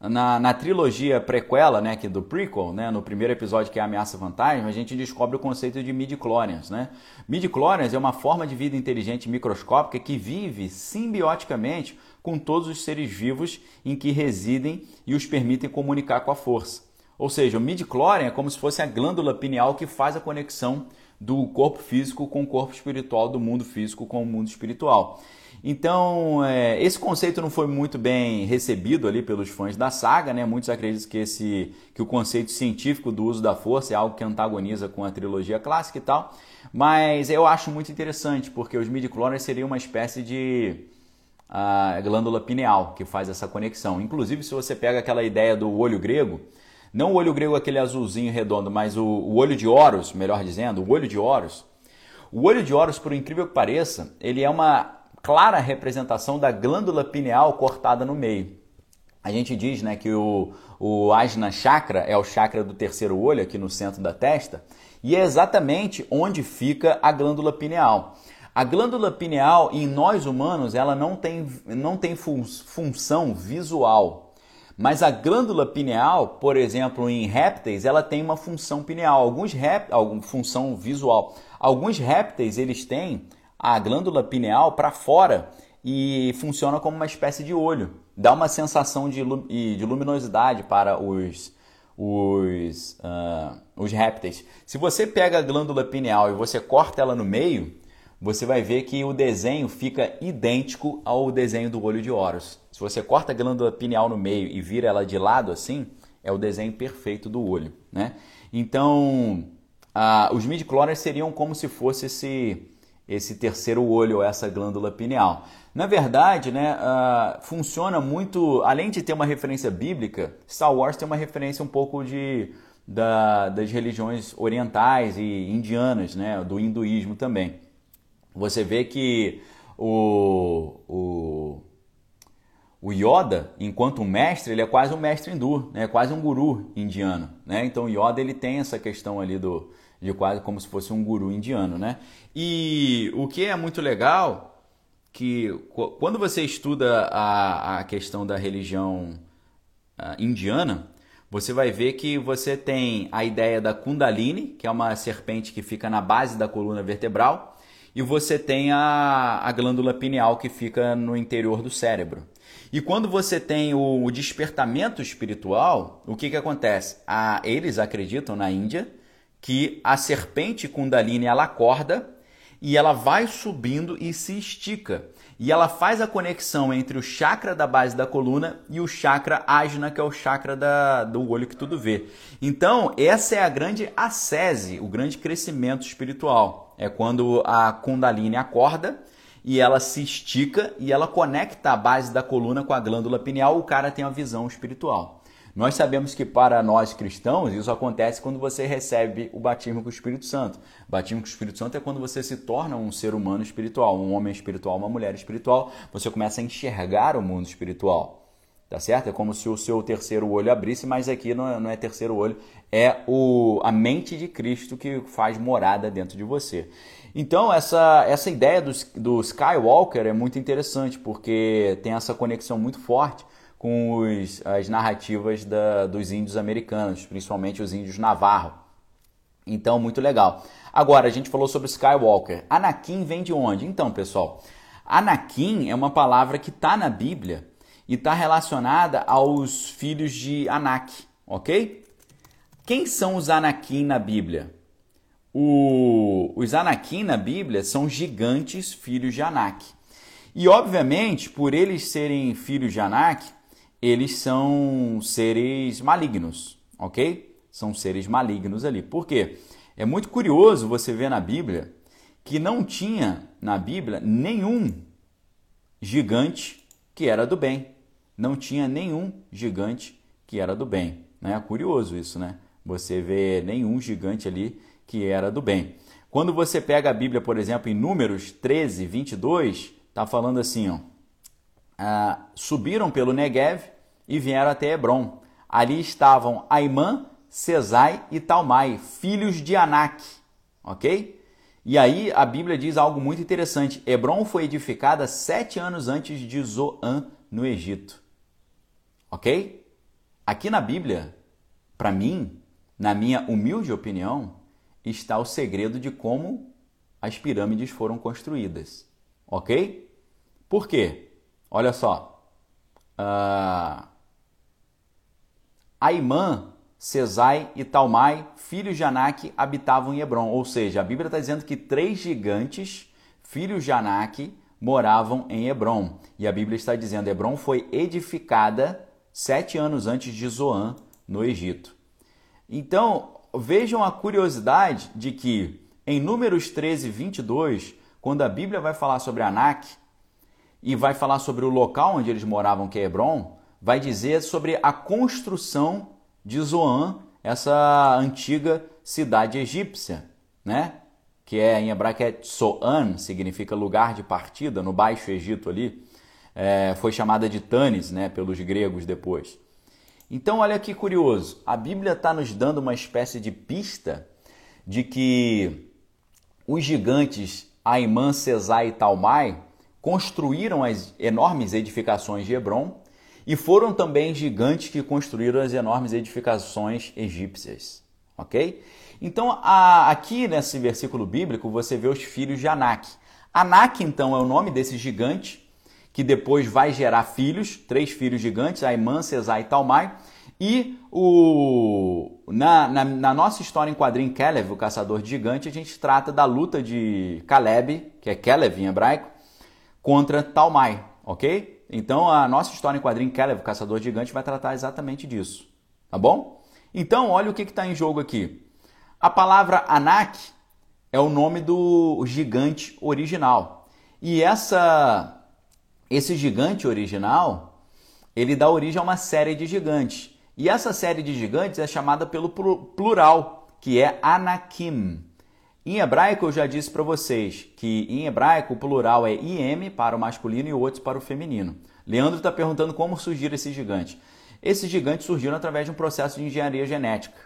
na, na trilogia prequela, né, que do prequel, né, no primeiro episódio que é a Ameaça Fantasma, a gente descobre o conceito de midi-chlorians, né? Midi-chlorians é uma forma de vida inteligente microscópica que vive simbioticamente com todos os seres vivos em que residem e os permitem comunicar com a força. Ou seja, o midi-chlorian é como se fosse a glândula pineal que faz a conexão do corpo físico com o corpo espiritual, do mundo físico com o mundo espiritual. Então, é, esse conceito não foi muito bem recebido ali pelos fãs da saga, né? Muitos acreditam que, esse, que o conceito científico do uso da força é algo que antagoniza com a trilogia clássica e tal. Mas eu acho muito interessante, porque os midi-chlorians seriam uma espécie de uh, glândula pineal que faz essa conexão. Inclusive, se você pega aquela ideia do olho grego, não o olho grego aquele azulzinho redondo, mas o, o olho de Horus, melhor dizendo, o olho de Horus. O olho de Horus, por incrível que pareça, ele é uma clara representação da glândula pineal cortada no meio. A gente diz né, que o, o Ajna Chakra é o chakra do terceiro olho, aqui no centro da testa, e é exatamente onde fica a glândula pineal. A glândula pineal, em nós humanos, ela não tem, não tem fun função visual. Mas a glândula pineal, por exemplo, em répteis, ela tem uma função pineal, alguns rép, alguma função visual. Alguns répteis eles têm a glândula pineal para fora e funciona como uma espécie de olho. Dá uma sensação de, de luminosidade para os, os, uh, os répteis. Se você pega a glândula pineal e você corta ela no meio, você vai ver que o desenho fica idêntico ao desenho do olho de Horus. Se você corta a glândula pineal no meio e vira ela de lado assim, é o desenho perfeito do olho. Né? Então, os midi seriam como se fosse esse esse terceiro olho ou essa glândula pineal. Na verdade, né, funciona muito, além de ter uma referência bíblica, Star Wars tem uma referência um pouco de, da, das religiões orientais e indianas, né, do hinduísmo também. Você vê que o, o, o Yoda, enquanto mestre, ele é quase um mestre hindu, né, quase um guru indiano. Né? Então Yoda ele tem essa questão ali do, de quase como se fosse um guru indiano, né? E o que é muito legal que quando você estuda a, a questão da religião uh, indiana, você vai ver que você tem a ideia da Kundalini, que é uma serpente que fica na base da coluna vertebral, e você tem a, a glândula pineal que fica no interior do cérebro. E quando você tem o, o despertamento espiritual, o que, que acontece? Ah, eles acreditam na Índia que a serpente Kundalini ela acorda e ela vai subindo e se estica. E ela faz a conexão entre o chakra da base da coluna e o chakra ajna, que é o chakra da, do olho que tudo vê. Então, essa é a grande ascese, o grande crescimento espiritual. É quando a Kundalini acorda e ela se estica e ela conecta a base da coluna com a glândula pineal, o cara tem uma visão espiritual. Nós sabemos que para nós cristãos isso acontece quando você recebe o batismo com o Espírito Santo. O batismo com o Espírito Santo é quando você se torna um ser humano espiritual, um homem espiritual, uma mulher espiritual. Você começa a enxergar o mundo espiritual. Tá certo? É como se o seu terceiro olho abrisse, mas aqui não é, não é terceiro olho, é o, a mente de Cristo que faz morada dentro de você. Então, essa, essa ideia do, do Skywalker é muito interessante, porque tem essa conexão muito forte com os, as narrativas da, dos índios americanos, principalmente os índios Navarro. Então, muito legal. Agora, a gente falou sobre Skywalker. Anakin vem de onde? Então, pessoal, Anakin é uma palavra que está na Bíblia e está relacionada aos filhos de Anak, ok? quem são os Anakim na Bíblia? O, os Anakim na Bíblia são gigantes filhos de Anak. E, obviamente, por eles serem filhos de Anak, eles são seres malignos, ok? São seres malignos ali. Por quê? É muito curioso você ver na Bíblia que não tinha na Bíblia nenhum gigante que era do bem. Não tinha nenhum gigante que era do bem. Né? Curioso isso, né? Você vê nenhum gigante ali que era do bem. Quando você pega a Bíblia, por exemplo, em Números 13, 22, está falando assim: ó, ah, subiram pelo Negev e vieram até Hebron. Ali estavam Aimã, Cesai e Talmai, filhos de Anak. Ok? E aí a Bíblia diz algo muito interessante. Hebron foi edificada sete anos antes de Zoan, no Egito. Ok? Aqui na Bíblia, para mim, na minha humilde opinião, está o segredo de como as pirâmides foram construídas. Ok? Por quê? Olha só. Uh, Aimã, Cesai e Talmai, filhos de Anak, habitavam em Hebron. Ou seja, a Bíblia está dizendo que três gigantes, filhos de Anak, moravam em Hebron. E a Bíblia está dizendo Hebron foi edificada sete anos antes de Zoan, no Egito. Então, vejam a curiosidade de que em Números 13, 22, quando a Bíblia vai falar sobre Anak e vai falar sobre o local onde eles moravam, que é Hebron, vai dizer sobre a construção de Zoan, essa antiga cidade egípcia, né? Que é em hebraico é Soan, significa lugar de partida, no Baixo Egito ali. É, foi chamada de Tanis, né, pelos gregos depois. Então, olha que curioso, a Bíblia está nos dando uma espécie de pista de que os gigantes Aimã, Cesai e Talmai construíram as enormes edificações de Hebron e foram também gigantes que construíram as enormes edificações egípcias, ok? Então, a, aqui nesse versículo bíblico, você vê os filhos de Anak. Anak, então, é o nome desse gigante que depois vai gerar filhos, três filhos gigantes, Aimã, Cesai e Talmai. E o, na, na, na, nossa história em quadrinho Kelev, o caçador de gigante, a gente trata da luta de Caleb, que é Kelev em hebraico, contra Talmai, ok? Então a nossa história em quadrinho Kelev, o caçador de gigante, vai tratar exatamente disso, tá bom? Então olha o que está em jogo aqui. A palavra Anak é o nome do gigante original. E essa esse gigante original, ele dá origem a uma série de gigantes. E essa série de gigantes é chamada pelo plural, que é Anakim. Em hebraico, eu já disse para vocês que em hebraico o plural é IM para o masculino e outros para o feminino. Leandro está perguntando como surgiram esses gigantes. Esses gigantes surgiram através de um processo de engenharia genética.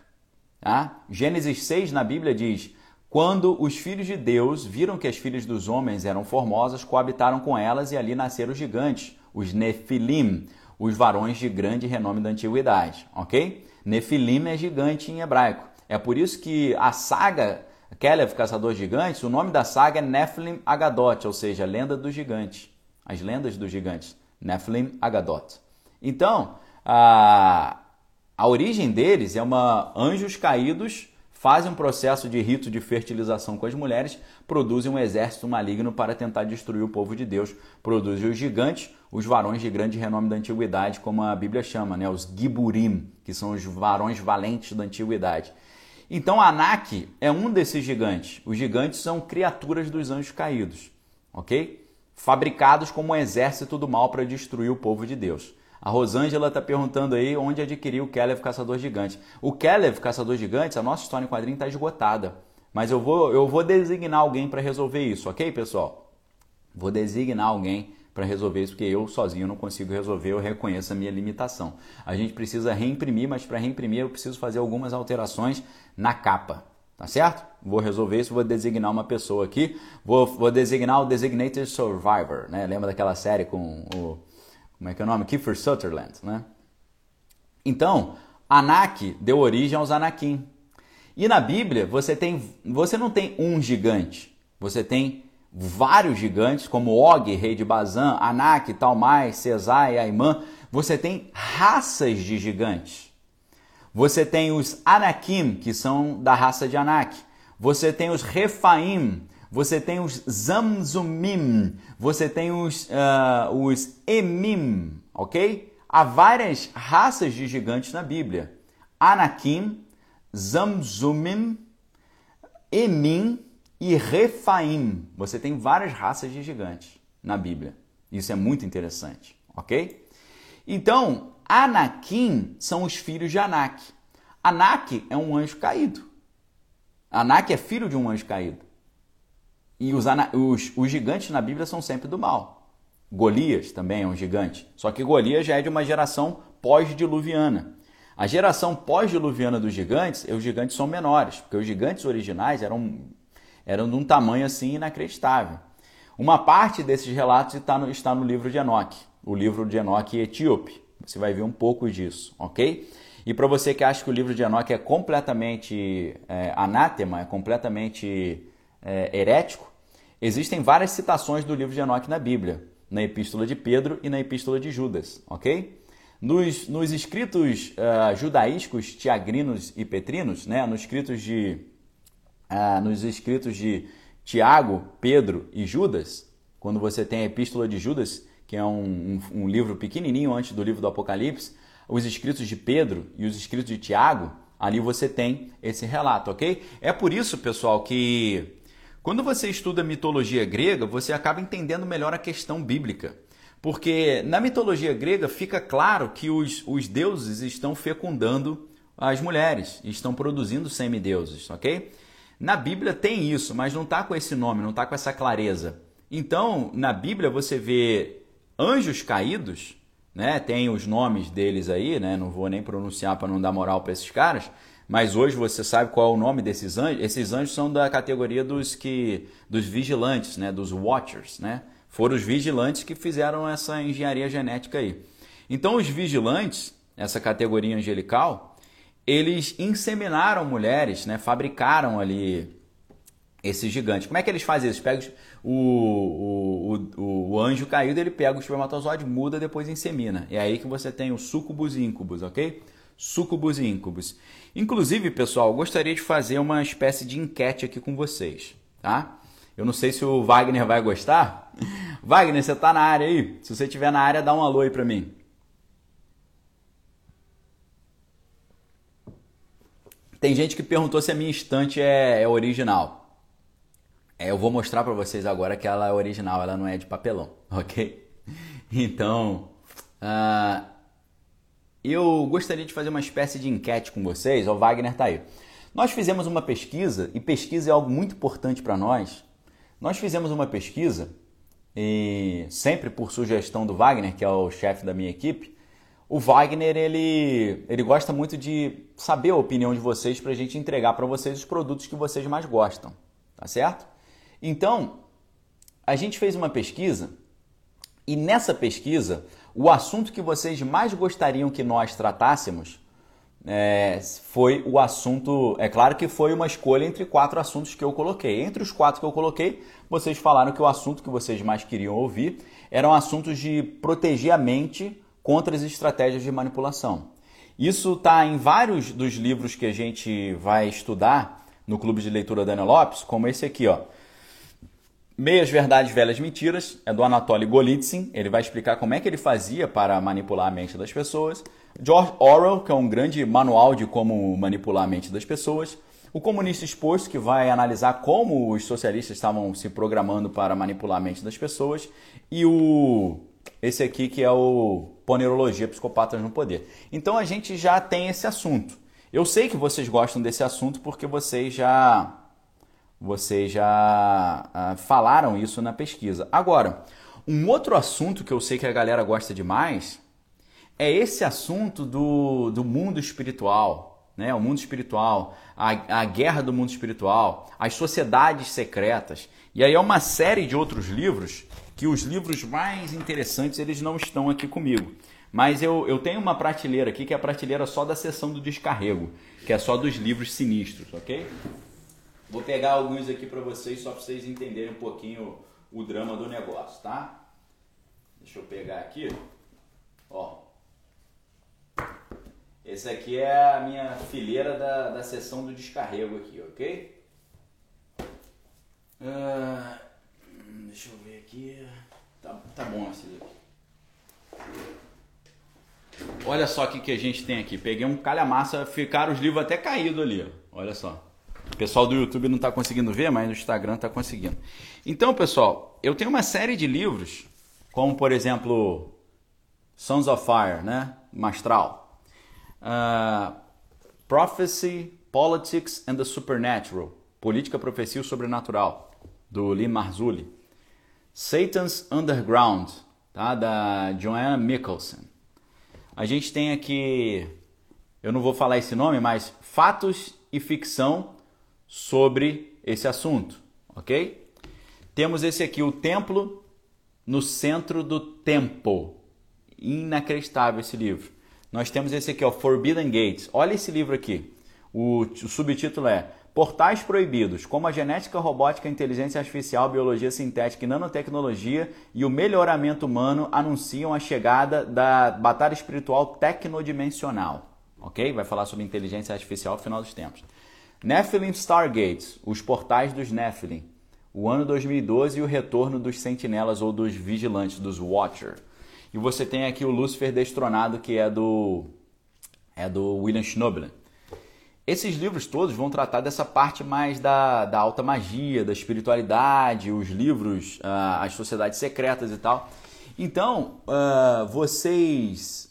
Tá? Gênesis 6 na Bíblia diz: quando os filhos de Deus viram que as filhas dos homens eram formosas, coabitaram com elas e ali nasceram os gigantes, os Nefilim, os varões de grande renome da antiguidade, ok? Nefilim é gigante em hebraico. É por isso que a saga Kelev, Caçador de Gigantes, o nome da saga é Nephilim Agadot, ou seja, lenda dos gigantes. As lendas dos gigantes. Nephilim Agadot. Então, a, a origem deles é uma anjos caídos fazem um processo de rito de fertilização com as mulheres, produzem um exército maligno para tentar destruir o povo de Deus, produzem os gigantes, os varões de grande renome da antiguidade, como a Bíblia chama, né? os Giburim, que são os varões valentes da antiguidade. Então Anak é um desses gigantes. Os gigantes são criaturas dos anjos caídos, ok? Fabricados como um exército do mal para destruir o povo de Deus. A Rosângela está perguntando aí onde adquirir o Kelev Caçador Gigante. O Kelev Caçador Gigante, a nossa história em quadrinho está esgotada. Mas eu vou, eu vou designar alguém para resolver isso, ok, pessoal? Vou designar alguém para resolver isso, porque eu sozinho não consigo resolver, eu reconheço a minha limitação. A gente precisa reimprimir, mas para reimprimir eu preciso fazer algumas alterações na capa, tá certo? Vou resolver isso, vou designar uma pessoa aqui, vou, vou designar o Designated Survivor, né? Lembra daquela série com o como é que é o nome? Kiefer Sutherland, né? Então, Anak deu origem aos Anakim. E na Bíblia, você tem você não tem um gigante, você tem vários gigantes, como Og, rei de Bazã, Anak, Talmai, Cesai, Aimã. Você tem raças de gigantes. Você tem os Anakim, que são da raça de Anak. Você tem os Refaim, você tem os Zamzumim, você tem os, uh, os Emim, ok? Há várias raças de gigantes na Bíblia. Anakim, Zamzumim, Emim e Refaim. Você tem várias raças de gigantes na Bíblia. Isso é muito interessante, ok? Então, Anakim são os filhos de Anak. Anak é um anjo caído. Anak é filho de um anjo caído. E os, os, os gigantes na Bíblia são sempre do mal. Golias também é um gigante. Só que Golias já é de uma geração pós-diluviana. A geração pós-diluviana dos gigantes, os gigantes são menores, porque os gigantes originais eram, eram de um tamanho assim inacreditável. Uma parte desses relatos está no, está no livro de Enoque, o livro de Enoque etíope. Você vai ver um pouco disso, ok? E para você que acha que o livro de Enoque é completamente é, anátema, é completamente é, herético, existem várias citações do livro de Enoque na Bíblia, na Epístola de Pedro e na Epístola de Judas, ok? Nos, nos escritos uh, judaíscos tiagrinos e petrinos, né, nos escritos de, uh, nos escritos de Tiago, Pedro e Judas, quando você tem a Epístola de Judas, que é um, um, um, livro pequenininho antes do livro do Apocalipse, os escritos de Pedro e os escritos de Tiago, ali você tem esse relato, ok? É por isso, pessoal, que quando você estuda mitologia grega, você acaba entendendo melhor a questão bíblica. Porque na mitologia grega fica claro que os, os deuses estão fecundando as mulheres, estão produzindo semideuses, ok? Na Bíblia tem isso, mas não está com esse nome, não está com essa clareza. Então, na Bíblia você vê anjos caídos, né? Tem os nomes deles aí, né? Não vou nem pronunciar para não dar moral para esses caras, mas hoje você sabe qual é o nome desses anjos. Esses anjos são da categoria dos que dos vigilantes, né? Dos watchers, né? Foram os vigilantes que fizeram essa engenharia genética aí. Então os vigilantes, essa categoria angelical, eles inseminaram mulheres, né? Fabricaram ali esse gigante. Como é que eles fazem isso? Pegam o, o, o, o anjo caído, ele pega o espermatozoide, muda, depois insemina. É aí que você tem o sucubus e incubus, ok? Sucubus e incubus. Inclusive, pessoal, gostaria de fazer uma espécie de enquete aqui com vocês, tá? Eu não sei se o Wagner vai gostar. Wagner, você tá na área aí? Se você estiver na área, dá um alô aí para mim. Tem gente que perguntou se a minha estante é, é original. É, eu vou mostrar para vocês agora que ela é original, ela não é de papelão, ok? Então, uh, eu gostaria de fazer uma espécie de enquete com vocês. O Wagner tá aí. Nós fizemos uma pesquisa, e pesquisa é algo muito importante para nós. Nós fizemos uma pesquisa, e sempre por sugestão do Wagner, que é o chefe da minha equipe, o Wagner ele, ele gosta muito de saber a opinião de vocês para a gente entregar para vocês os produtos que vocês mais gostam, tá certo? Então, a gente fez uma pesquisa e nessa pesquisa, o assunto que vocês mais gostariam que nós tratássemos é, foi o assunto. É claro que foi uma escolha entre quatro assuntos que eu coloquei. Entre os quatro que eu coloquei, vocês falaram que o assunto que vocês mais queriam ouvir eram assuntos de proteger a mente contra as estratégias de manipulação. Isso está em vários dos livros que a gente vai estudar no Clube de Leitura Daniel Lopes, como esse aqui, ó. Meias Verdades, Velhas Mentiras, é do Anatoly Golitsyn. Ele vai explicar como é que ele fazia para manipular a mente das pessoas. George Orwell, que é um grande manual de como manipular a mente das pessoas. O Comunista Exposto, que vai analisar como os socialistas estavam se programando para manipular a mente das pessoas. E o esse aqui que é o Ponerologia, Psicopatas no Poder. Então a gente já tem esse assunto. Eu sei que vocês gostam desse assunto porque vocês já vocês já ah, falaram isso na pesquisa. Agora, um outro assunto que eu sei que a galera gosta demais é esse assunto do, do mundo espiritual, né? O mundo espiritual, a, a guerra do mundo espiritual, as sociedades secretas. E aí é uma série de outros livros que os livros mais interessantes eles não estão aqui comigo. Mas eu, eu tenho uma prateleira aqui que é a prateleira só da seção do descarrego, que é só dos livros sinistros, ok? Vou pegar alguns aqui para vocês, só para vocês entenderem um pouquinho o drama do negócio, tá? Deixa eu pegar aqui. Ó. Esse aqui é a minha fileira da, da sessão do descarrego aqui, ok? Uh, deixa eu ver aqui. Tá, tá bom esse aqui. Olha só o que, que a gente tem aqui. Peguei um calha-massa, ficaram os livros até caídos ali. Olha só. O pessoal do YouTube não está conseguindo ver, mas no Instagram está conseguindo. Então, pessoal, eu tenho uma série de livros, como por exemplo Sons of Fire, né? Mastral uh, Prophecy, Politics and the Supernatural, Política, Profecia e o Sobrenatural, do Lee Marzulli. Satan's Underground, tá? da Joanna Michelson. A gente tem aqui, eu não vou falar esse nome, mas fatos e ficção sobre esse assunto, ok? Temos esse aqui, o templo no centro do tempo. Inacreditável esse livro. Nós temos esse aqui, ó, Forbidden Gates. Olha esse livro aqui. O, o subtítulo é Portais Proibidos: Como a genética robótica, inteligência artificial, biologia sintética e nanotecnologia e o melhoramento humano anunciam a chegada da batalha espiritual tecnodimensional. Ok? Vai falar sobre inteligência artificial ao final dos tempos. Nephilim Stargates: Os portais dos Nephilim. O ano 2012 e o retorno dos sentinelas ou dos vigilantes, dos Watcher. E você tem aqui o Lúcifer Destronado, que é do, é do William Schnoebelen. Esses livros todos vão tratar dessa parte mais da, da alta magia, da espiritualidade, os livros, uh, as sociedades secretas e tal. Então, uh, vocês.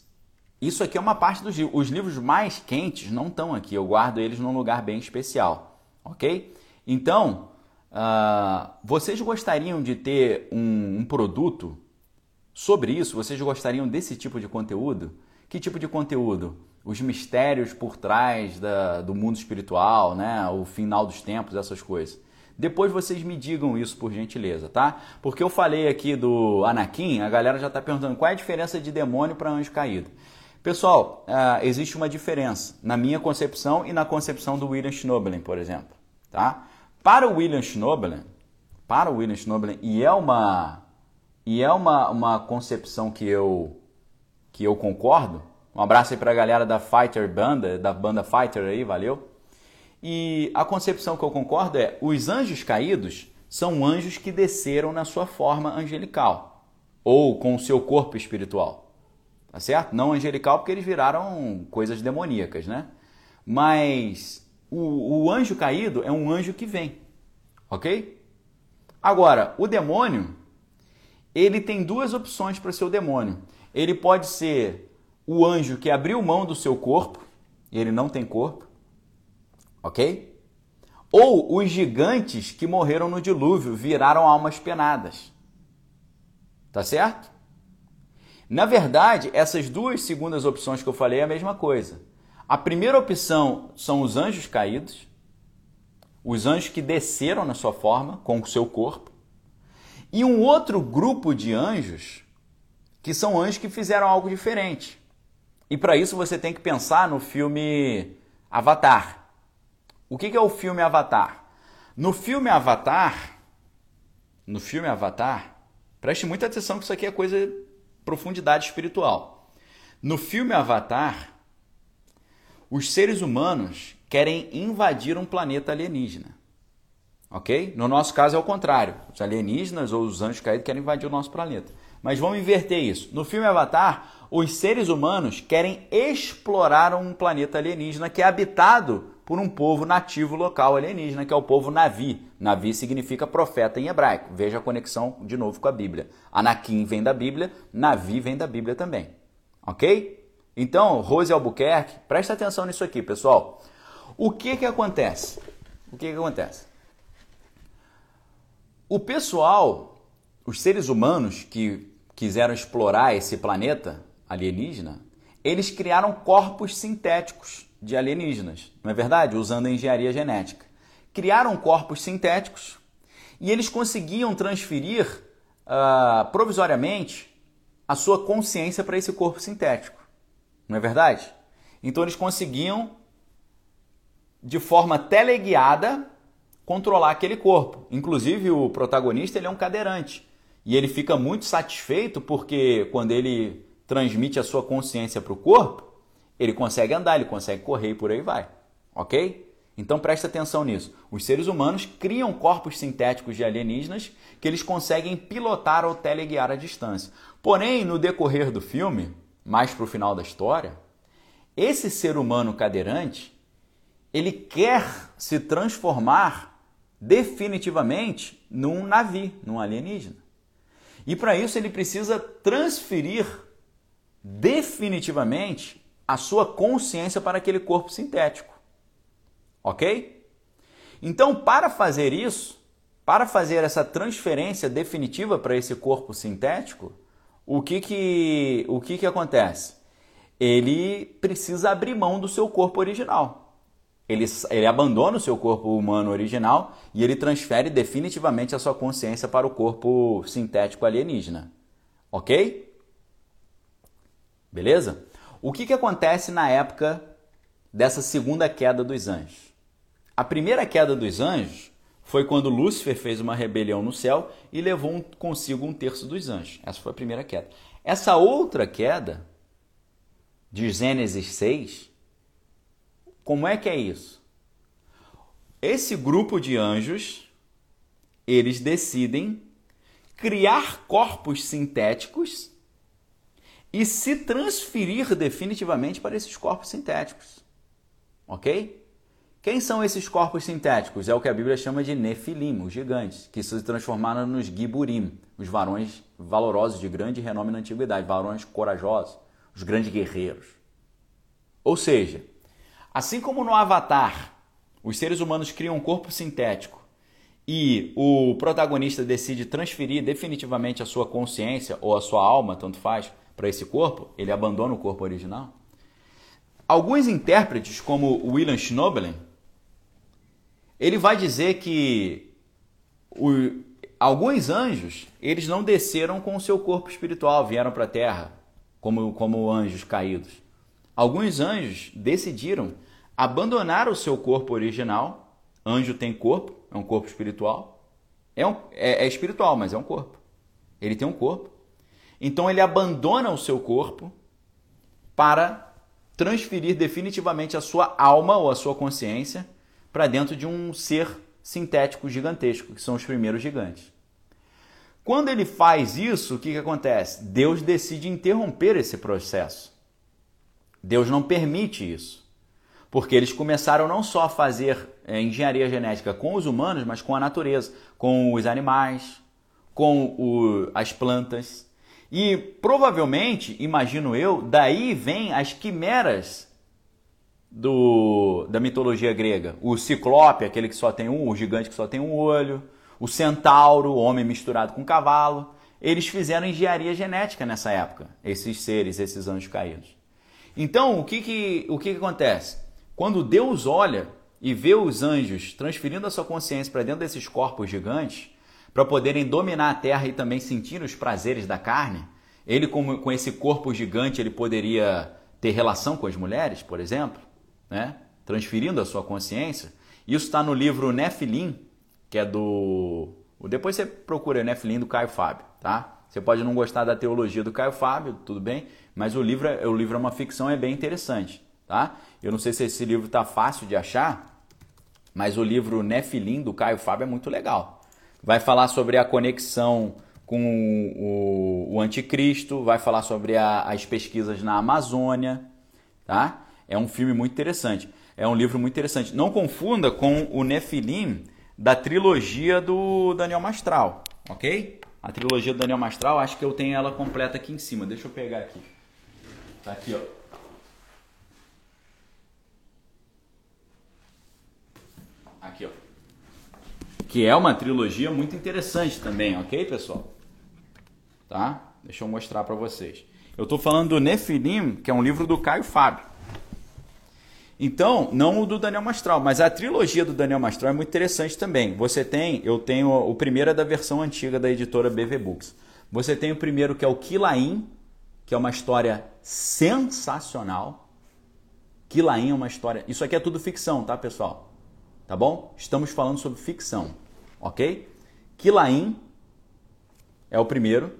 Isso aqui é uma parte dos livros. Os livros mais quentes não estão aqui. Eu guardo eles num lugar bem especial. Ok? Então, uh, vocês gostariam de ter um, um produto Sobre isso, vocês gostariam desse tipo de conteúdo? Que tipo de conteúdo? Os mistérios por trás da, do mundo espiritual, né? o final dos tempos, essas coisas. Depois vocês me digam isso por gentileza, tá? Porque eu falei aqui do Anakin, a galera já está perguntando qual é a diferença de demônio para anjo caído. Pessoal, uh, existe uma diferença na minha concepção e na concepção do William Schnoebelen, por exemplo, tá? Para o William Schnoebelen, para o William Schnoebelen, e é uma e é uma, uma concepção que eu, que eu concordo. Um abraço aí para a galera da Fighter Banda, da banda Fighter aí, valeu. E a concepção que eu concordo é: os anjos caídos são anjos que desceram na sua forma angelical ou com o seu corpo espiritual. Tá certo? Não angelical porque eles viraram coisas demoníacas, né? Mas o, o anjo caído é um anjo que vem, ok? Agora, o demônio ele tem duas opções para ser o demônio. Ele pode ser o anjo que abriu mão do seu corpo, ele não tem corpo, ok? Ou os gigantes que morreram no dilúvio viraram almas penadas. Tá certo? Na verdade, essas duas segundas opções que eu falei é a mesma coisa. A primeira opção são os anjos caídos, os anjos que desceram na sua forma com o seu corpo e um outro grupo de anjos que são anjos que fizeram algo diferente. E para isso você tem que pensar no filme Avatar. O que é o filme Avatar? No filme Avatar, no filme Avatar, preste muita atenção que isso aqui é coisa profundidade espiritual. No filme Avatar, os seres humanos querem invadir um planeta alienígena. Ok? No nosso caso é o contrário. Os alienígenas ou os anjos caídos querem invadir o nosso planeta. Mas vamos inverter isso. No filme Avatar, os seres humanos querem explorar um planeta alienígena que é habitado por um povo nativo local alienígena, que é o povo Navi. Navi significa profeta em hebraico. Veja a conexão de novo com a Bíblia. Anakim vem da Bíblia, Navi vem da Bíblia também. Ok? Então, Rose Albuquerque, presta atenção nisso aqui, pessoal. O que que acontece? O que que acontece? O pessoal, os seres humanos que quiseram explorar esse planeta alienígena, eles criaram corpos sintéticos de alienígenas, não é verdade? Usando a engenharia genética. Criaram corpos sintéticos e eles conseguiam transferir uh, provisoriamente a sua consciência para esse corpo sintético, não é verdade? Então eles conseguiam, de forma teleguiada, controlar aquele corpo. Inclusive o protagonista ele é um cadeirante e ele fica muito satisfeito porque quando ele transmite a sua consciência para o corpo, Ele consegue andar, ele consegue correr e por aí vai. Ok? Então presta atenção nisso. Os seres humanos criam corpos sintéticos de alienígenas que eles conseguem pilotar ou teleguiar à distância. Porém, no decorrer do filme, mais para o final da história, esse ser humano cadeirante ele quer se transformar definitivamente num navio, num alienígena. E para isso ele precisa transferir definitivamente a sua consciência para aquele corpo sintético. Ok? Então, para fazer isso, para fazer essa transferência definitiva para esse corpo sintético, o que que, o que, que acontece? Ele precisa abrir mão do seu corpo original. Ele, ele abandona o seu corpo humano original e ele transfere definitivamente a sua consciência para o corpo sintético alienígena. Ok? Beleza? O que, que acontece na época dessa segunda queda dos anjos? A primeira queda dos anjos foi quando Lúcifer fez uma rebelião no céu e levou um, consigo um terço dos anjos. Essa foi a primeira queda. Essa outra queda, de Gênesis 6, como é que é isso? Esse grupo de anjos, eles decidem criar corpos sintéticos e se transferir definitivamente para esses corpos sintéticos. Ok? Quem são esses corpos sintéticos? É o que a Bíblia chama de Nefilim, os gigantes, que se transformaram nos Giburim, os varões valorosos de grande renome na antiguidade, varões corajosos, os grandes guerreiros. Ou seja, Assim como no Avatar, os seres humanos criam um corpo sintético e o protagonista decide transferir definitivamente a sua consciência ou a sua alma, tanto faz, para esse corpo, ele abandona o corpo original. Alguns intérpretes, como William Schnobelen, ele vai dizer que o, alguns anjos eles não desceram com o seu corpo espiritual, vieram para a Terra como, como anjos caídos. Alguns anjos decidiram abandonar o seu corpo original. Anjo tem corpo, é um corpo espiritual. É, um, é, é espiritual, mas é um corpo. Ele tem um corpo. Então ele abandona o seu corpo para transferir definitivamente a sua alma ou a sua consciência para dentro de um ser sintético gigantesco, que são os primeiros gigantes. Quando ele faz isso, o que, que acontece? Deus decide interromper esse processo. Deus não permite isso porque eles começaram não só a fazer é, engenharia genética com os humanos, mas com a natureza, com os animais, com o, as plantas. E provavelmente, imagino eu, daí vem as quimeras do, da mitologia grega. O ciclope, aquele que só tem um, o gigante que só tem um olho, o centauro, o homem misturado com cavalo. Eles fizeram engenharia genética nessa época, esses seres, esses anjos caídos. Então, o que, que, o que, que acontece? Quando Deus olha e vê os anjos transferindo a sua consciência para dentro desses corpos gigantes, para poderem dominar a terra e também sentir os prazeres da carne, ele com, com esse corpo gigante ele poderia ter relação com as mulheres, por exemplo, né? transferindo a sua consciência. Isso está no livro Nefilim, que é do. Depois você procura Nefilim do Caio Fábio, tá? Você pode não gostar da teologia do Caio Fábio, tudo bem, mas o livro, é, o livro é uma ficção, é bem interessante tá? Eu não sei se esse livro tá fácil de achar, mas o livro Nefilim do Caio Fábio é muito legal. Vai falar sobre a conexão com o, o, anticristo, vai falar sobre a, as pesquisas na Amazônia, tá? É um filme muito interessante. É um livro muito interessante. Não confunda com o Nefilim da trilogia do Daniel Mastral, ok? A trilogia do Daniel Mastral, acho que eu tenho ela completa aqui em cima. Deixa eu pegar aqui. Tá aqui, ó. Aqui, ó. Que é uma trilogia muito interessante também, ok, pessoal? Tá? Deixa eu mostrar para vocês. Eu estou falando do Nefilim, que é um livro do Caio Fábio. Então, não o do Daniel Mastral, mas a trilogia do Daniel Mastral é muito interessante também. Você tem, eu tenho o primeiro é da versão antiga da editora BV Books. Você tem o primeiro que é o Quilaim, que é uma história sensacional. Quilaim é uma história. Isso aqui é tudo ficção, tá, pessoal? Tá bom? Estamos falando sobre ficção, ok? Quilaim é o primeiro.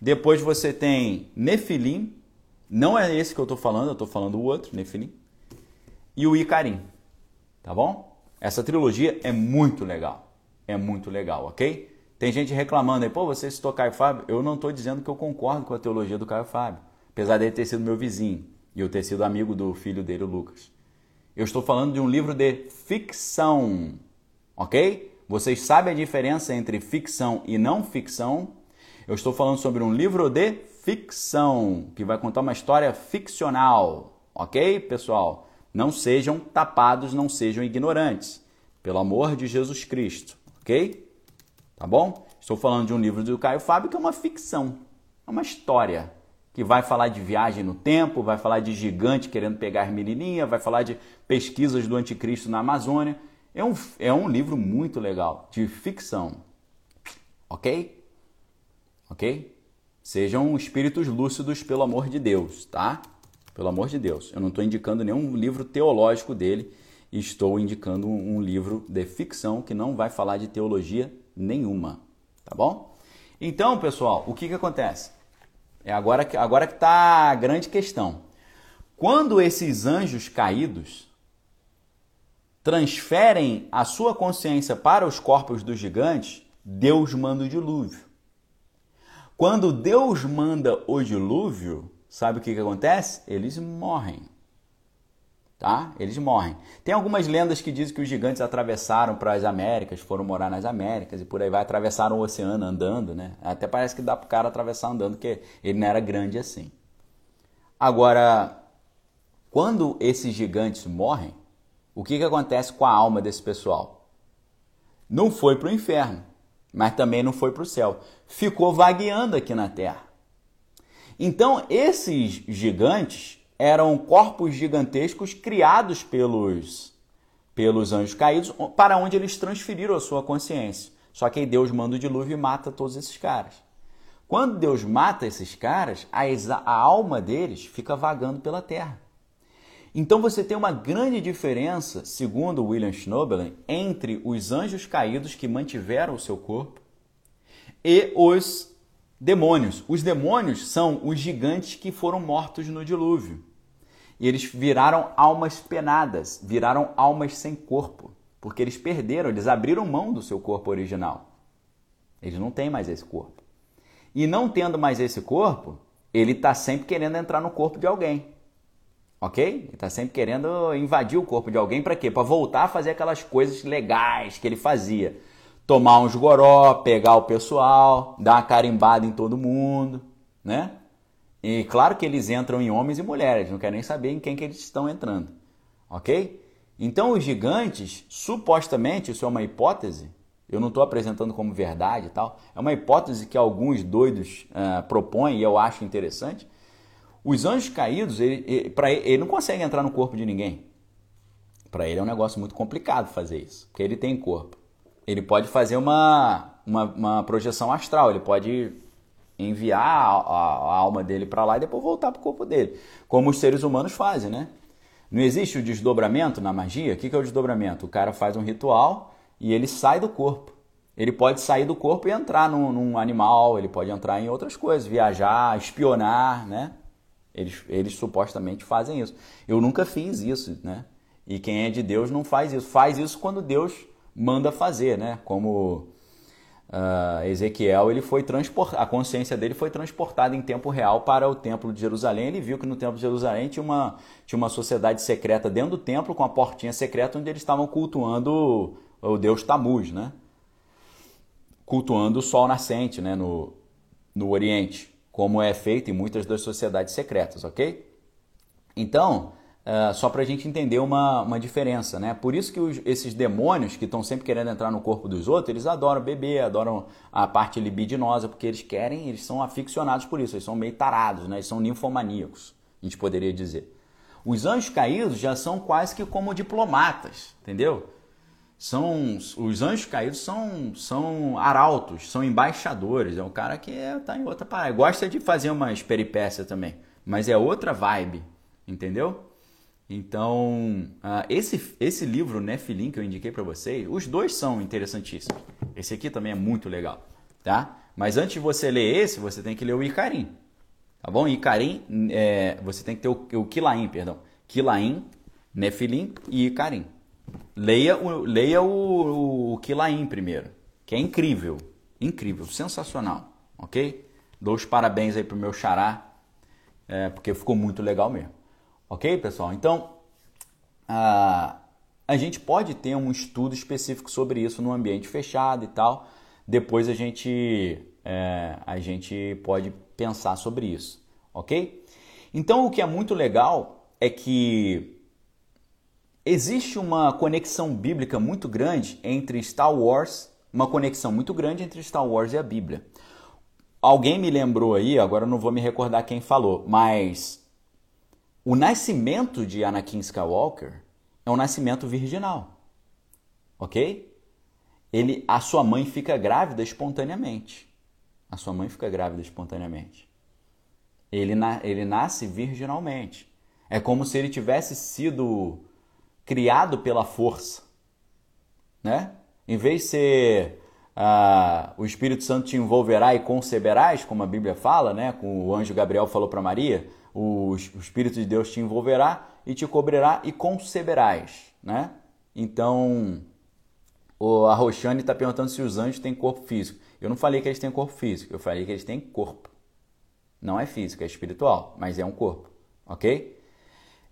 Depois você tem Nefilim, Não é esse que eu estou falando, eu estou falando o outro, Nefilim. E o Icarim. Tá bom? Essa trilogia é muito legal. É muito legal, ok? Tem gente reclamando aí, pô, você citou Caio Fábio. Eu não estou dizendo que eu concordo com a teologia do Caio Fábio. Apesar dele ter sido meu vizinho e eu ter sido amigo do filho dele, o Lucas. Eu estou falando de um livro de ficção, ok? Vocês sabem a diferença entre ficção e não ficção? Eu estou falando sobre um livro de ficção, que vai contar uma história ficcional, ok, pessoal? Não sejam tapados, não sejam ignorantes, pelo amor de Jesus Cristo, ok? Tá bom? Estou falando de um livro do Caio Fábio que é uma ficção, é uma história que vai falar de viagem no tempo, vai falar de gigante querendo pegar menininha, vai falar de pesquisas do anticristo na Amazônia. É um, é um livro muito legal, de ficção. Ok? Ok? Sejam espíritos lúcidos, pelo amor de Deus, tá? Pelo amor de Deus. Eu não estou indicando nenhum livro teológico dele, estou indicando um livro de ficção que não vai falar de teologia nenhuma, tá bom? Então, pessoal, o que, que acontece? É agora que agora que está a grande questão. Quando esses anjos caídos transferem a sua consciência para os corpos dos gigantes, Deus manda o dilúvio. Quando Deus manda o dilúvio, sabe o que, que acontece? Eles morrem. Tá? Eles morrem. Tem algumas lendas que dizem que os gigantes atravessaram para as Américas, foram morar nas Américas e por aí vai, atravessaram o oceano andando, né? Até parece que dá para o cara atravessar andando, porque ele não era grande assim. Agora, quando esses gigantes morrem, o que, que acontece com a alma desse pessoal? Não foi para o inferno, mas também não foi para o céu. Ficou vagueando aqui na terra. Então, esses gigantes eram corpos gigantescos criados pelos, pelos anjos caídos, para onde eles transferiram a sua consciência. Só que aí Deus manda o dilúvio e mata todos esses caras. Quando Deus mata esses caras, a, a alma deles fica vagando pela terra. Então você tem uma grande diferença, segundo William Schnobelen, entre os anjos caídos que mantiveram o seu corpo e os demônios. Os demônios são os gigantes que foram mortos no dilúvio. E eles viraram almas penadas, viraram almas sem corpo, porque eles perderam, eles abriram mão do seu corpo original. Eles não têm mais esse corpo. E não tendo mais esse corpo, ele está sempre querendo entrar no corpo de alguém. Ok? Ele está sempre querendo invadir o corpo de alguém para quê? Para voltar a fazer aquelas coisas legais que ele fazia tomar uns goró, pegar o pessoal, dar uma carimbada em todo mundo, né? E claro que eles entram em homens e mulheres, não querem nem saber em quem que eles estão entrando, ok? Então os gigantes, supostamente, isso é uma hipótese, eu não estou apresentando como verdade e tal, é uma hipótese que alguns doidos uh, propõem e eu acho interessante. Os anjos caídos, ele, ele, ele, ele não consegue entrar no corpo de ninguém. Para ele é um negócio muito complicado fazer isso, porque ele tem corpo ele pode fazer uma, uma, uma projeção astral, ele pode enviar a, a, a alma dele para lá e depois voltar para o corpo dele, como os seres humanos fazem, né? Não existe o desdobramento na magia? O que é o desdobramento? O cara faz um ritual e ele sai do corpo. Ele pode sair do corpo e entrar num, num animal, ele pode entrar em outras coisas, viajar, espionar, né? Eles, eles supostamente fazem isso. Eu nunca fiz isso, né? E quem é de Deus não faz isso. Faz isso quando Deus manda fazer, né? Como uh, Ezequiel, ele foi transportado, a consciência dele foi transportada em tempo real para o templo de Jerusalém. Ele viu que no templo de Jerusalém tinha uma, tinha uma sociedade secreta dentro do templo com a portinha secreta onde eles estavam cultuando o, o deus Tamuz, né? Cultuando o sol nascente, né? No, no Oriente, como é feito em muitas das sociedades secretas, ok? Então, Uh, só para a gente entender uma, uma diferença, né? Por isso que os, esses demônios que estão sempre querendo entrar no corpo dos outros, eles adoram beber, adoram a parte libidinosa, porque eles querem, eles são aficionados por isso, eles são meio tarados, né? Eles são ninfomaníacos, a gente poderia dizer. Os anjos caídos já são quase que como diplomatas, entendeu? São, os anjos caídos são, são arautos, são embaixadores, é um cara que é, em outra parada, gosta de fazer umas peripécias também, mas é outra vibe, entendeu? Então, uh, esse, esse livro, Nefilim, que eu indiquei para vocês, os dois são interessantíssimos. Esse aqui também é muito legal, tá? Mas antes de você ler esse, você tem que ler o Icarim, Tá bom? Karim, é, você tem que ter o, o perdão. Kilaim, Nefilim e Karim. Leia o, leia o, o primeiro, que é incrível. Incrível, sensacional. Ok? Dou os parabéns aí pro meu xará, é, porque ficou muito legal mesmo. Ok, pessoal? Então, a, a gente pode ter um estudo específico sobre isso no ambiente fechado e tal. Depois a gente, é, a gente pode pensar sobre isso, ok? Então o que é muito legal é que existe uma conexão bíblica muito grande entre Star Wars, uma conexão muito grande entre Star Wars e a Bíblia. Alguém me lembrou aí, agora não vou me recordar quem falou, mas o nascimento de Anakin Skywalker é um nascimento virginal, ok? Ele, a sua mãe fica grávida espontaneamente a sua mãe fica grávida espontaneamente. Ele, na, ele nasce virginalmente. É como se ele tivesse sido criado pela força. Né? Em vez de ser ah, o Espírito Santo te envolverá e conceberás, como a Bíblia fala, né? com o anjo Gabriel falou para Maria, o, Espírito de Deus te envolverá e te cobrirá e conceberás. Né? Então, a Roxane está perguntando se os anjos têm corpo físico. Eu não falei que eles têm corpo físico, eu falei que eles têm corpo. Não é físico, é espiritual, mas é um corpo, ok?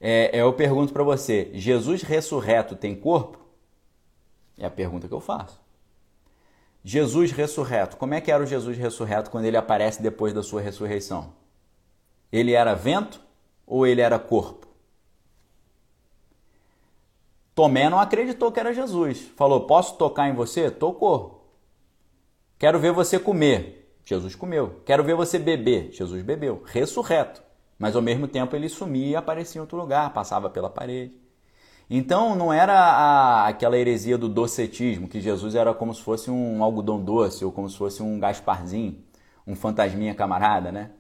É, eu pergunto para você: Jesus ressurreto tem corpo? É a pergunta que eu faço. Jesus ressurreto, como é que era o Jesus ressurreto quando ele aparece depois da sua ressurreição? Ele era vento ou ele era corpo? Tomé não acreditou que era Jesus. Falou: Posso tocar em você? Tocou. Quero ver você comer. Jesus comeu. Quero ver você beber. Jesus bebeu. Ressurreto. Mas ao mesmo tempo ele sumia e aparecia em outro lugar, passava pela parede. Então não era a, aquela heresia do docetismo, que Jesus era como se fosse um algodão doce ou como se fosse um Gasparzinho, um fantasminha camarada, né?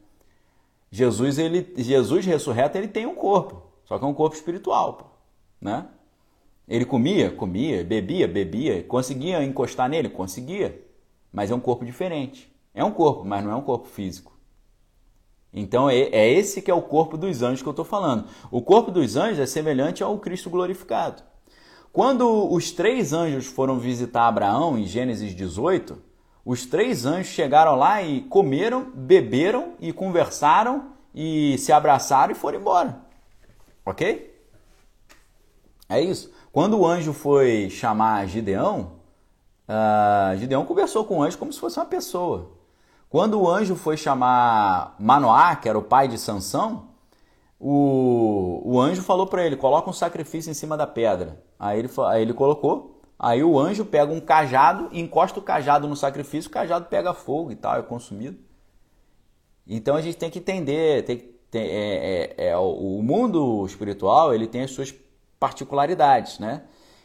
Jesus, ele, Jesus ressurreto, ele tem um corpo, só que é um corpo espiritual, né? Ele comia, comia, bebia, bebia, conseguia encostar nele, conseguia mas é um corpo diferente. É um corpo, mas não é um corpo físico. Então é, é esse que é o corpo dos anjos que eu estou falando. O corpo dos anjos é semelhante ao Cristo glorificado. Quando os três anjos foram visitar Abraão em Gênesis 18, os três anjos chegaram lá e comeram, beberam e conversaram e se abraçaram e foram embora. Ok? É isso. Quando o anjo foi chamar Gideão, uh, Gideão conversou com o anjo como se fosse uma pessoa. Quando o anjo foi chamar Manoá, que era o pai de Sansão, o, o anjo falou para ele: coloca um sacrifício em cima da pedra. Aí ele, aí ele colocou. Aí o anjo pega um cajado, encosta o cajado no sacrifício, o cajado pega fogo e tal, é consumido. Então a gente tem que entender, tem, tem, é, é, é, o mundo espiritual ele tem as suas particularidades, né?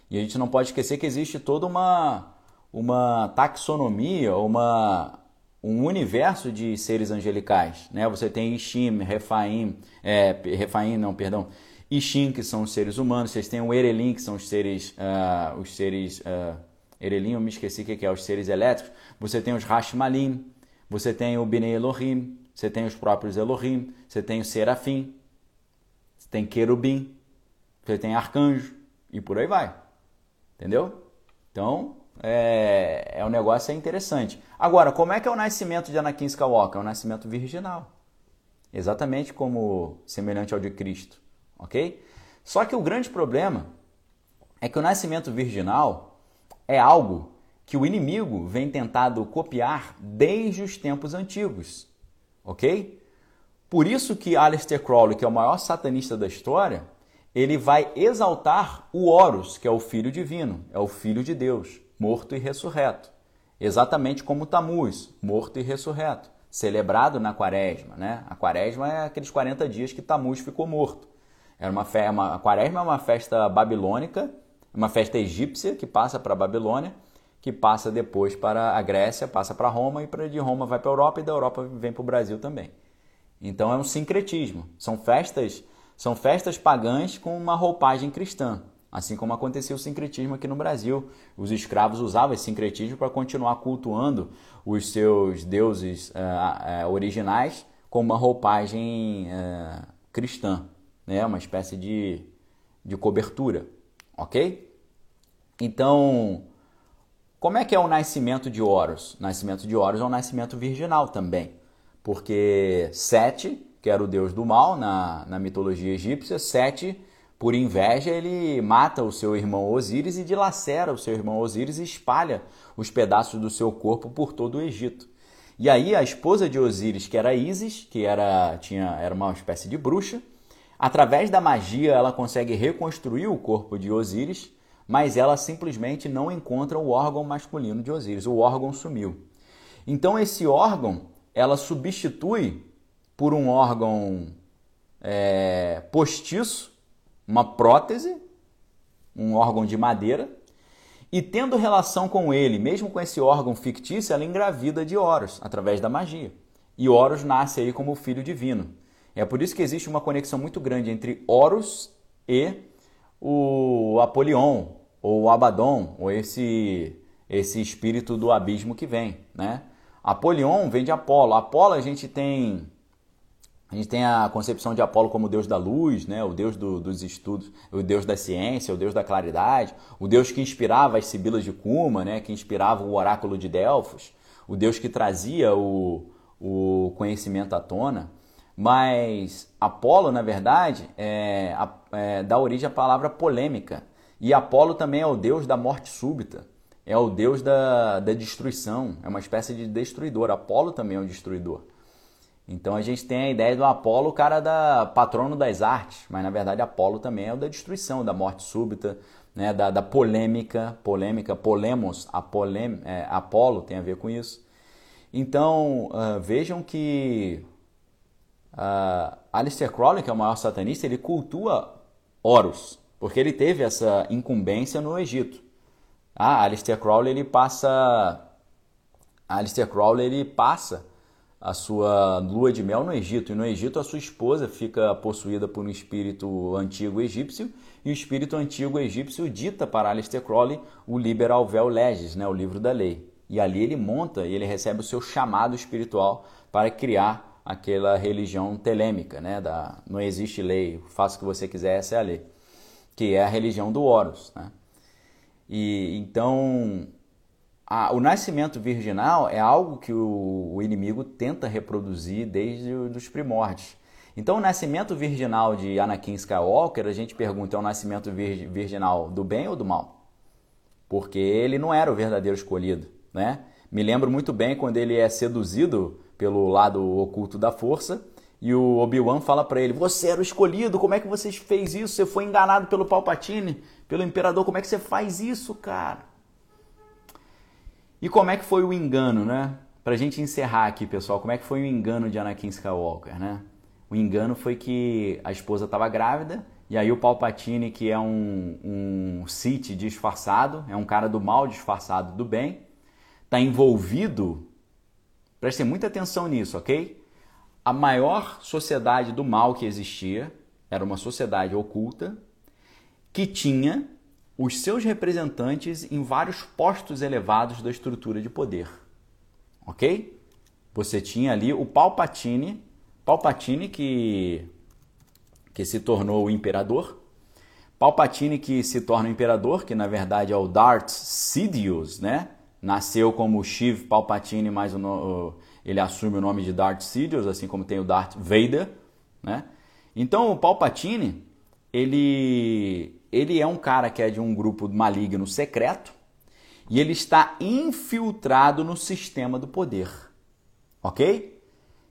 E a gente não pode esquecer que existe toda uma uma taxonomia, uma, um universo de seres angelicais. Né? Você tem Ishim, Refaim, é, Refaim não, perdão, Ishim, que são os seres humanos, vocês têm o Erelim, que são os seres, uh, os seres uh, Erelim, eu me esqueci o que é, os seres elétricos, você tem os Hashmalim, você tem o Bnei Elohim, você tem os próprios Elohim, você tem o Serafim, você tem Querubim, você tem Arcanjo, e por aí vai. Entendeu? Então, é, é um negócio é interessante. Agora, como é que é o nascimento de Anakin Skywalker? É um nascimento virginal. Exatamente como semelhante ao de Cristo, ok? Só que o grande problema é que o nascimento virginal é algo que o inimigo vem tentado copiar desde os tempos antigos, ok? Por isso que Aleister Crowley, que é o maior satanista da história, ele vai exaltar o Horus, que é o Filho Divino, é o Filho de Deus morto e ressurreto. Exatamente como Tamuz, morto e ressurreto, celebrado na quaresma. Né? A quaresma é aqueles 40 dias que Tamuz ficou morto. Era uma, fe... uma... A quaresma é uma festa babilônica, uma festa egípcia que passa para a Babilônia, que passa depois para a Grécia, passa para Roma e de Roma vai para a Europa e da Europa vem para o Brasil também. Então é um sincretismo. São festas, são festas pagãs com uma roupagem cristã. Assim como acontecia o sincretismo aqui no Brasil. Os escravos usavam esse sincretismo para continuar cultuando os seus deuses uh, uh, originais com uma roupagem é, cristã, né? uma espécie de, de cobertura, ok? Então, como é que é o nascimento de Horus? O nascimento de Horus é um nascimento virginal também, porque Sete, que era o deus do mal na, na mitologia egípcia, Sete, por inveja, ele mata o seu irmão Osíris e dilacera o seu irmão Osíris e espalha os pedaços do seu corpo por todo o Egito. E aí a esposa de Osíris, que era Isis, que era, tinha, era uma espécie de bruxa, através da magia ela consegue reconstruir o corpo de Osíris, mas ela simplesmente não encontra o órgão masculino de Osíris, o órgão sumiu. Então esse órgão ela substitui por um órgão é, postiço, uma prótese, um órgão de madeira, e tendo relação com ele, mesmo com esse órgão fictício, ela engravida de Horus, através da magia. E Horus nasce aí como filho divino. É por isso que existe uma conexão muito grande entre Horus e o Apolion, ou o Abaddon, ou esse, esse espírito do abismo que vem. Né? Apolion vem de Apolo. Apolo a gente tem a gente tem a concepção de Apolo como deus da luz, né? o deus do, dos estudos, o deus da ciência, o deus da claridade, o deus que inspirava as sibilas de Cuma, né? que inspirava o oráculo de Delfos, o deus que trazia o, o conhecimento à tona. Mas Apolo, na verdade, é, é, dá origem à palavra polêmica. E Apolo também é o deus da morte súbita, é o deus da, da destruição, é uma espécie de destruidor. Apolo também é um destruidor. Então a gente tem a ideia do Apolo, o cara da patrono das artes, mas na verdade Apolo também é o da destruição, da morte súbita, né, da, da polêmica, polêmica, polemos, a polem, é, Apolo tem a ver com isso. Então uh, vejam que uh, Aleister Crowley, que é o maior satanista, ele cultua Horus, porque ele teve essa incumbência no Egito. Ah, Aleister Crowley ele passa, Aleister Crowley ele passa a sua lua de mel no Egito. E no Egito a sua esposa fica possuída por um espírito antigo egípcio e o espírito antigo egípcio dita para Aleister Crowley o Liberal Vel Legis, né, o livro da lei. E ali ele monta e ele recebe o seu chamado espiritual para criar aquela religião telêmica, né, da não existe lei, faça o que você quiser, essa é a lei, que é a religião do Horus, né? E então a, o nascimento virginal é algo que o, o inimigo tenta reproduzir desde os primórdios. Então, o nascimento virginal de Anakin Skywalker, a gente pergunta, é o nascimento vir, virginal do bem ou do mal? Porque ele não era o verdadeiro escolhido, né? Me lembro muito bem quando ele é seduzido pelo lado oculto da força e o Obi-Wan fala para ele: "Você era o escolhido, como é que você fez isso? Você foi enganado pelo Palpatine, pelo imperador, como é que você faz isso, cara?" E como é que foi o engano, né? Pra gente encerrar aqui, pessoal, como é que foi o engano de Anakin Skywalker, né? O engano foi que a esposa estava grávida e aí o Palpatine, que é um, um Sith disfarçado, é um cara do mal disfarçado do bem, está envolvido. Prestem muita atenção nisso, ok? A maior sociedade do mal que existia era uma sociedade oculta que tinha os seus representantes em vários postos elevados da estrutura de poder. Ok? Você tinha ali o Palpatine, Palpatine que, que se tornou o imperador, Palpatine que se torna o imperador, que na verdade é o Darth Sidious, né? Nasceu como Shiv Palpatine, mas o, ele assume o nome de Darth Sidious, assim como tem o Darth Vader, né? Então o Palpatine, ele ele é um cara que é de um grupo maligno secreto e ele está infiltrado no sistema do poder. Ok?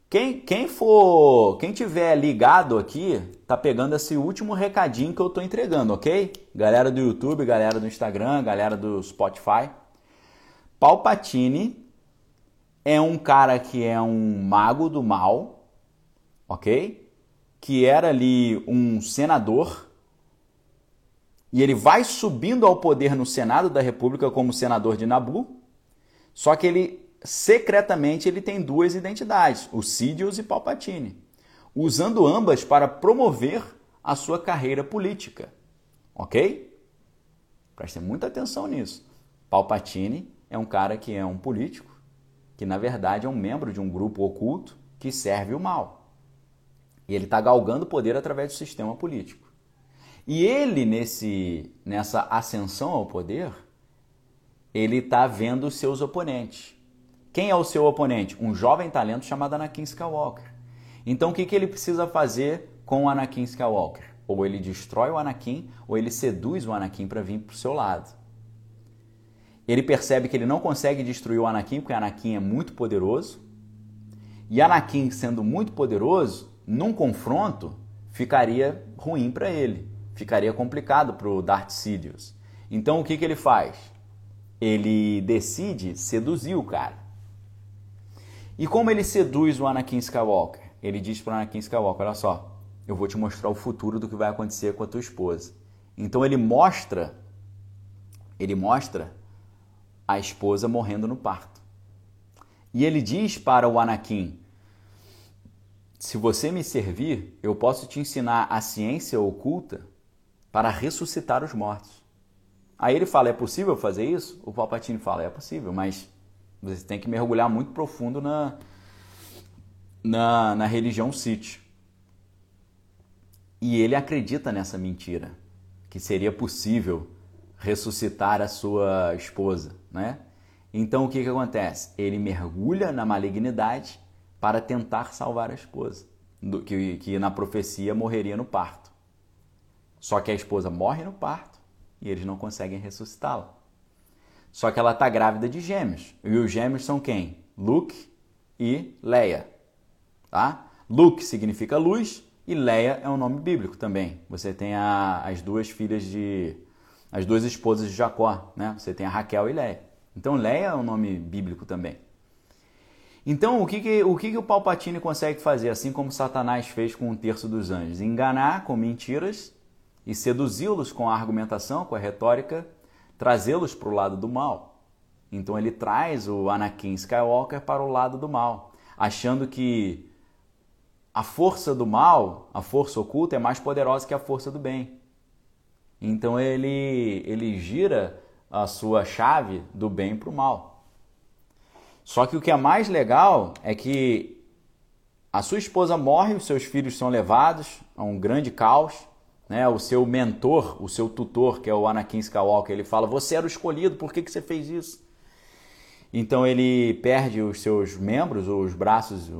Quem, quem for, quem tiver ligado aqui, tá pegando esse último recadinho que eu tô entregando, ok? Galera do YouTube, galera do Instagram, galera do Spotify. Palpatine é um cara que é um mago do mal, ok? Que era ali um senador e ele vai subindo ao poder no Senado da República como senador de Nabu, só que ele secretamente ele tem duas identidades, o Sidious e Palpatine, usando ambas para promover a sua carreira política. OK? Prestem muita atenção nisso. Palpatine é um cara que é um político, que na verdade é um membro de um grupo oculto que serve o mal. E ele está galgando poder através do sistema político. E ele, nesse, nessa ascensão ao poder, ele está vendo os seus oponentes. Quem é o seu oponente? Um jovem talento chamado Anakin Skywalker. Então o que, que ele precisa fazer com o Anakin Skywalker? Ou ele destrói o Anakin, ou ele seduz o Anakin para vir para o seu lado. Ele percebe que ele não consegue destruir o Anakin, porque Anakin é muito poderoso. E Anakin, sendo muito poderoso, num confronto, ficaria ruim para ele. Ficaria complicado para o Darth Sidious. Então o que, que ele faz? Ele decide seduzir o cara. E como ele seduz o Anakin Skywalker? Ele diz para o Anakin Skywalker: Olha só, eu vou te mostrar o futuro do que vai acontecer com a tua esposa. Então ele mostra, ele mostra a esposa morrendo no parto. E ele diz para o Anakin: Se você me servir, eu posso te ensinar a ciência oculta para ressuscitar os mortos. Aí ele fala: É possível fazer isso? O Palpatine fala: É possível, mas você tem que mergulhar muito profundo na, na, na religião Sith. E ele acredita nessa mentira, que seria possível ressuscitar a sua esposa, né? Então o que, que acontece? Ele mergulha na malignidade para tentar salvar a esposa, do, que, que na profecia morreria no parto. Só que a esposa morre no parto e eles não conseguem ressuscitá-la. Só que ela está grávida de gêmeos. E os gêmeos são quem? Luke e Leia. Tá? Luke significa luz e Leia é um nome bíblico também. Você tem a, as duas filhas de. As duas esposas de Jacó, né? Você tem a Raquel e Leia. Então Leia é um nome bíblico também. Então, o que, que, o que, que o Palpatine consegue fazer, assim como Satanás fez com um terço dos anjos? Enganar com mentiras e seduzi-los com a argumentação, com a retórica trazê-los para o lado do mal. Então ele traz o Anakin Skywalker para o lado do mal, achando que a força do mal, a força oculta, é mais poderosa que a força do bem. Então ele, ele gira a sua chave do bem para o mal. Só que o que é mais legal é que a sua esposa morre, os seus filhos são levados a um grande caos né, o seu mentor, o seu tutor, que é o Anakin Skywalker, ele fala: Você era o escolhido, por que, que você fez isso? Então ele perde os seus membros, os braços,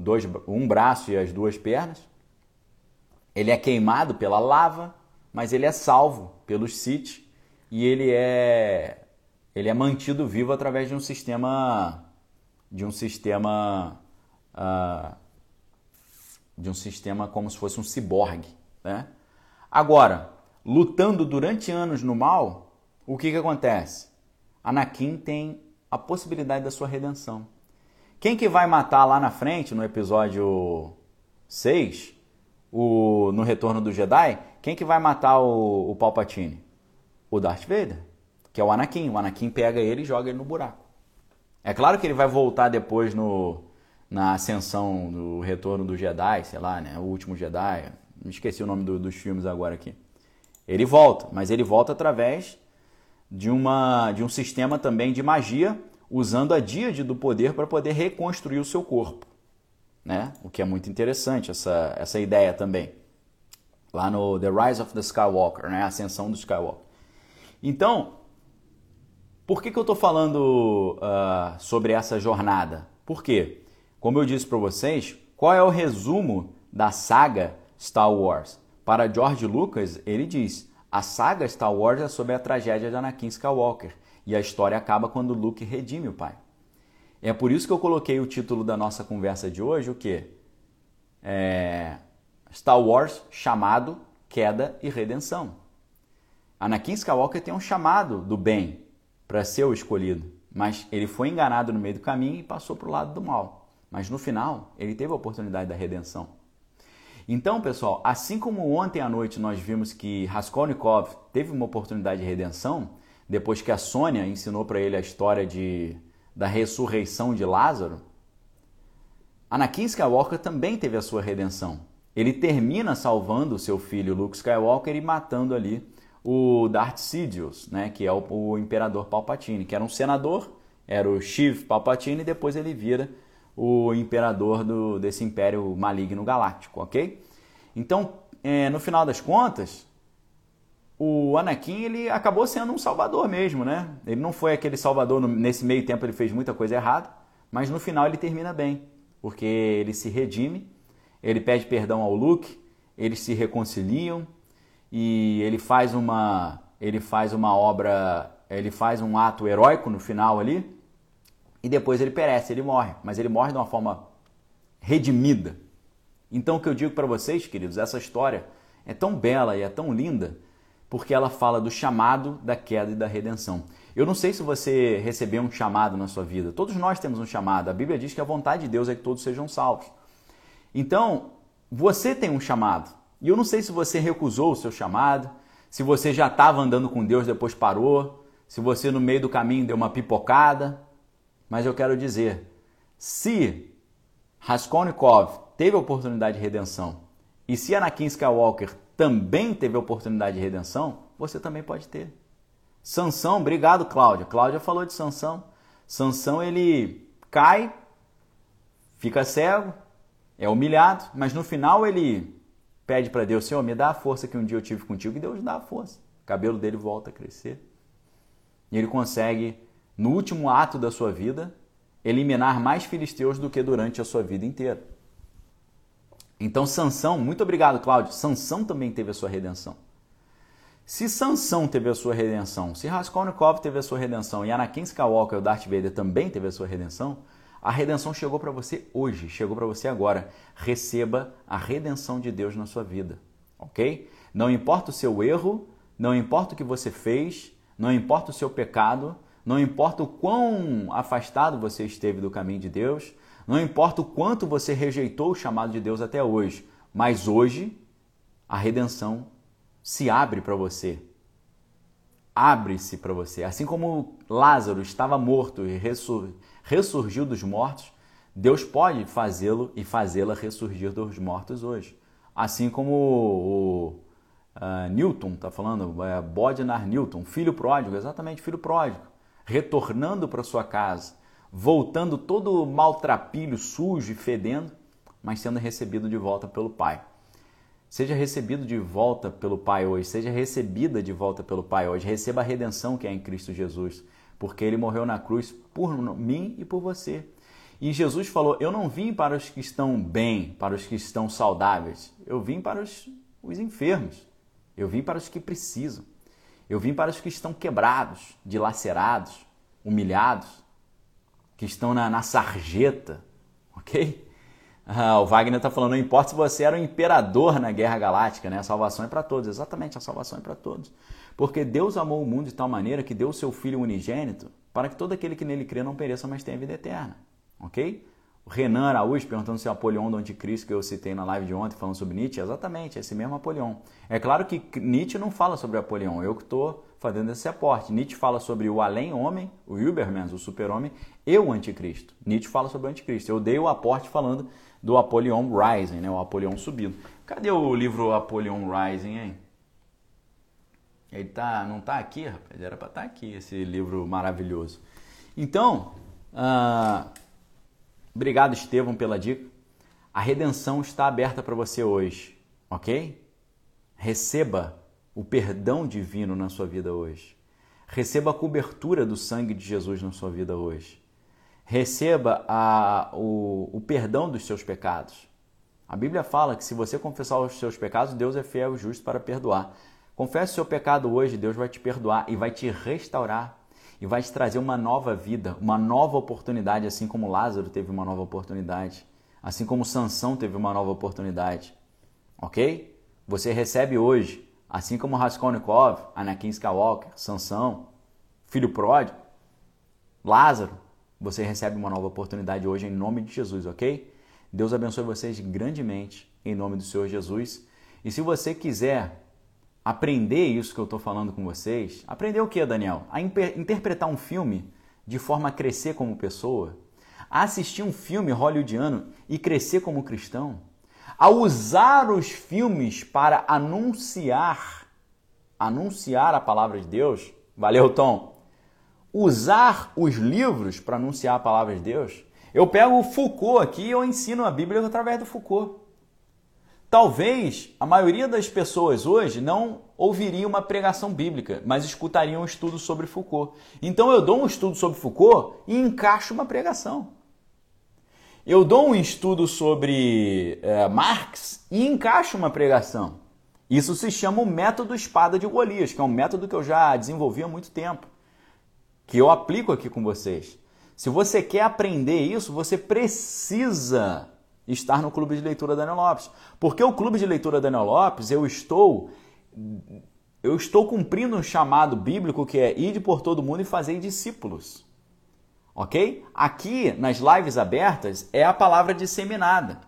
dois, um braço e as duas pernas. Ele é queimado pela lava, mas ele é salvo pelos Sith e ele é ele é mantido vivo através de um sistema de um sistema uh, de um sistema como se fosse um ciborgue, né? Agora, lutando durante anos no mal, o que, que acontece? Anakin tem a possibilidade da sua redenção. Quem que vai matar lá na frente, no episódio 6, o, no Retorno do Jedi, quem que vai matar o, o Palpatine? O Darth Vader, que é o Anakin. O Anakin pega ele e joga ele no buraco. É claro que ele vai voltar depois no, na ascensão do Retorno do Jedi, sei lá, né? O último Jedi, me esqueci o nome do, dos filmes agora aqui. Ele volta, mas ele volta através de, uma, de um sistema também de magia, usando a díade do poder para poder reconstruir o seu corpo. Né? O que é muito interessante, essa, essa ideia também. Lá no The Rise of the Skywalker, né? a ascensão do Skywalker. Então, por que, que eu estou falando uh, sobre essa jornada? Por quê? Como eu disse para vocês, qual é o resumo da saga Star Wars. Para George Lucas, ele diz: a saga Star Wars é sobre a tragédia de Anakin Skywalker e a história acaba quando Luke redime o pai. É por isso que eu coloquei o título da nossa conversa de hoje, o que? É... Star Wars chamado Queda e Redenção. Anakin Skywalker tem um chamado do bem para ser o escolhido, mas ele foi enganado no meio do caminho e passou para o lado do mal. Mas no final, ele teve a oportunidade da redenção. Então, pessoal, assim como ontem à noite nós vimos que Raskolnikov teve uma oportunidade de redenção, depois que a Sônia ensinou para ele a história de, da ressurreição de Lázaro, Anakin Skywalker também teve a sua redenção. Ele termina salvando seu filho Luke Skywalker e matando ali o Darth Sidious, né, que é o, o imperador Palpatine, que era um senador, era o Shiv Palpatine e depois ele vira o imperador do, desse império maligno galáctico, ok? Então, é, no final das contas, o Anakin ele acabou sendo um salvador mesmo, né? Ele não foi aquele salvador, nesse meio tempo ele fez muita coisa errada, mas no final ele termina bem, porque ele se redime, ele pede perdão ao Luke, eles se reconciliam e ele faz uma ele faz uma obra, ele faz um ato heróico no final ali, e depois ele perece, ele morre, mas ele morre de uma forma redimida. Então o que eu digo para vocês, queridos, essa história é tão bela e é tão linda porque ela fala do chamado, da queda e da redenção. Eu não sei se você recebeu um chamado na sua vida. Todos nós temos um chamado. A Bíblia diz que a vontade de Deus é que todos sejam salvos. Então, você tem um chamado. E eu não sei se você recusou o seu chamado, se você já estava andando com Deus depois parou, se você no meio do caminho deu uma pipocada. Mas eu quero dizer, se Raskolnikov teve a oportunidade de redenção e se Anakin Skywalker também teve oportunidade de redenção, você também pode ter. Sansão, obrigado Cláudia. Cláudia falou de Sansão. Sansão ele cai, fica cego, é humilhado, mas no final ele pede para Deus, Senhor, me dá a força que um dia eu tive contigo, e Deus dá a força. O cabelo dele volta a crescer. E ele consegue no último ato da sua vida, eliminar mais filisteus do que durante a sua vida inteira. Então Sansão, muito obrigado, Cláudio. Sansão também teve a sua redenção. Se Sansão teve a sua redenção, se Raskolnikov teve a sua redenção e Anakin Skywalker, o Darth Vader, também teve a sua redenção, a redenção chegou para você hoje, chegou para você agora. Receba a redenção de Deus na sua vida, ok? Não importa o seu erro, não importa o que você fez, não importa o seu pecado, não importa o quão afastado você esteve do caminho de Deus, não importa o quanto você rejeitou o chamado de Deus até hoje, mas hoje a redenção se abre para você. Abre-se para você. Assim como Lázaro estava morto e ressurgiu dos mortos, Deus pode fazê-lo e fazê-la ressurgir dos mortos hoje. Assim como o, uh, Newton está falando, uh, Bodnar Newton, filho pródigo, exatamente filho pródigo retornando para sua casa, voltando todo maltrapilho, sujo e fedendo, mas sendo recebido de volta pelo Pai. Seja recebido de volta pelo Pai hoje, seja recebida de volta pelo Pai hoje, receba a redenção que é em Cristo Jesus, porque ele morreu na cruz por mim e por você. E Jesus falou: Eu não vim para os que estão bem, para os que estão saudáveis, eu vim para os, os enfermos, eu vim para os que precisam. Eu vim para os que estão quebrados, dilacerados, humilhados, que estão na, na sarjeta, ok? Ah, o Wagner está falando, não importa se você era o imperador na Guerra Galáctica, né? A salvação é para todos. Exatamente, a salvação é para todos. Porque Deus amou o mundo de tal maneira que deu o seu Filho unigênito para que todo aquele que nele crê não pereça, mas tenha vida eterna, ok? O Renan Araújo perguntando se é o Apolion do Anticristo que eu citei na live de ontem falando sobre Nietzsche. Exatamente, é esse mesmo Apolion. É claro que Nietzsche não fala sobre Apolion, eu que estou fazendo esse aporte. Nietzsche fala sobre o além-homem, o Übermensch, o super-homem, e o anticristo. Nietzsche fala sobre o anticristo. Eu dei o aporte falando do Apolion Rising, né? o Apolion subindo. Cadê o livro Apolion Rising, hein? Ele tá, não está aqui, rapaz. Era para estar tá aqui esse livro maravilhoso. Então, uh, Obrigado, Estevão, pela dica. A redenção está aberta para você hoje, ok? Receba o perdão divino na sua vida hoje. Receba a cobertura do sangue de Jesus na sua vida hoje. Receba a, o, o perdão dos seus pecados. A Bíblia fala que se você confessar os seus pecados, Deus é fiel e justo para perdoar. Confesse o seu pecado hoje, Deus vai te perdoar e vai te restaurar e vai te trazer uma nova vida, uma nova oportunidade, assim como Lázaro teve uma nova oportunidade, assim como Sansão teve uma nova oportunidade. Ok? Você recebe hoje, assim como Raskolnikov, Anakin Skywalker, Sansão, filho pródigo, Lázaro, você recebe uma nova oportunidade hoje em nome de Jesus, ok? Deus abençoe vocês grandemente em nome do Senhor Jesus. E se você quiser aprender isso que eu estou falando com vocês. Aprender o que, Daniel? A interpretar um filme de forma a crescer como pessoa, a assistir um filme hollywoodiano e crescer como cristão, a usar os filmes para anunciar, anunciar a palavra de Deus. Valeu, Tom. Usar os livros para anunciar a palavra de Deus. Eu pego o Foucault aqui e eu ensino a Bíblia através do Foucault. Talvez a maioria das pessoas hoje não ouviria uma pregação bíblica, mas escutariam um estudo sobre Foucault. Então eu dou um estudo sobre Foucault e encaixo uma pregação. Eu dou um estudo sobre é, Marx e encaixo uma pregação. Isso se chama o método espada de Golias, que é um método que eu já desenvolvi há muito tempo, que eu aplico aqui com vocês. Se você quer aprender isso, você precisa estar no Clube de Leitura Daniel Lopes. Porque o Clube de Leitura Daniel Lopes, eu estou eu estou cumprindo um chamado bíblico que é ir por todo mundo e fazer discípulos. OK? Aqui nas lives abertas é a palavra disseminada.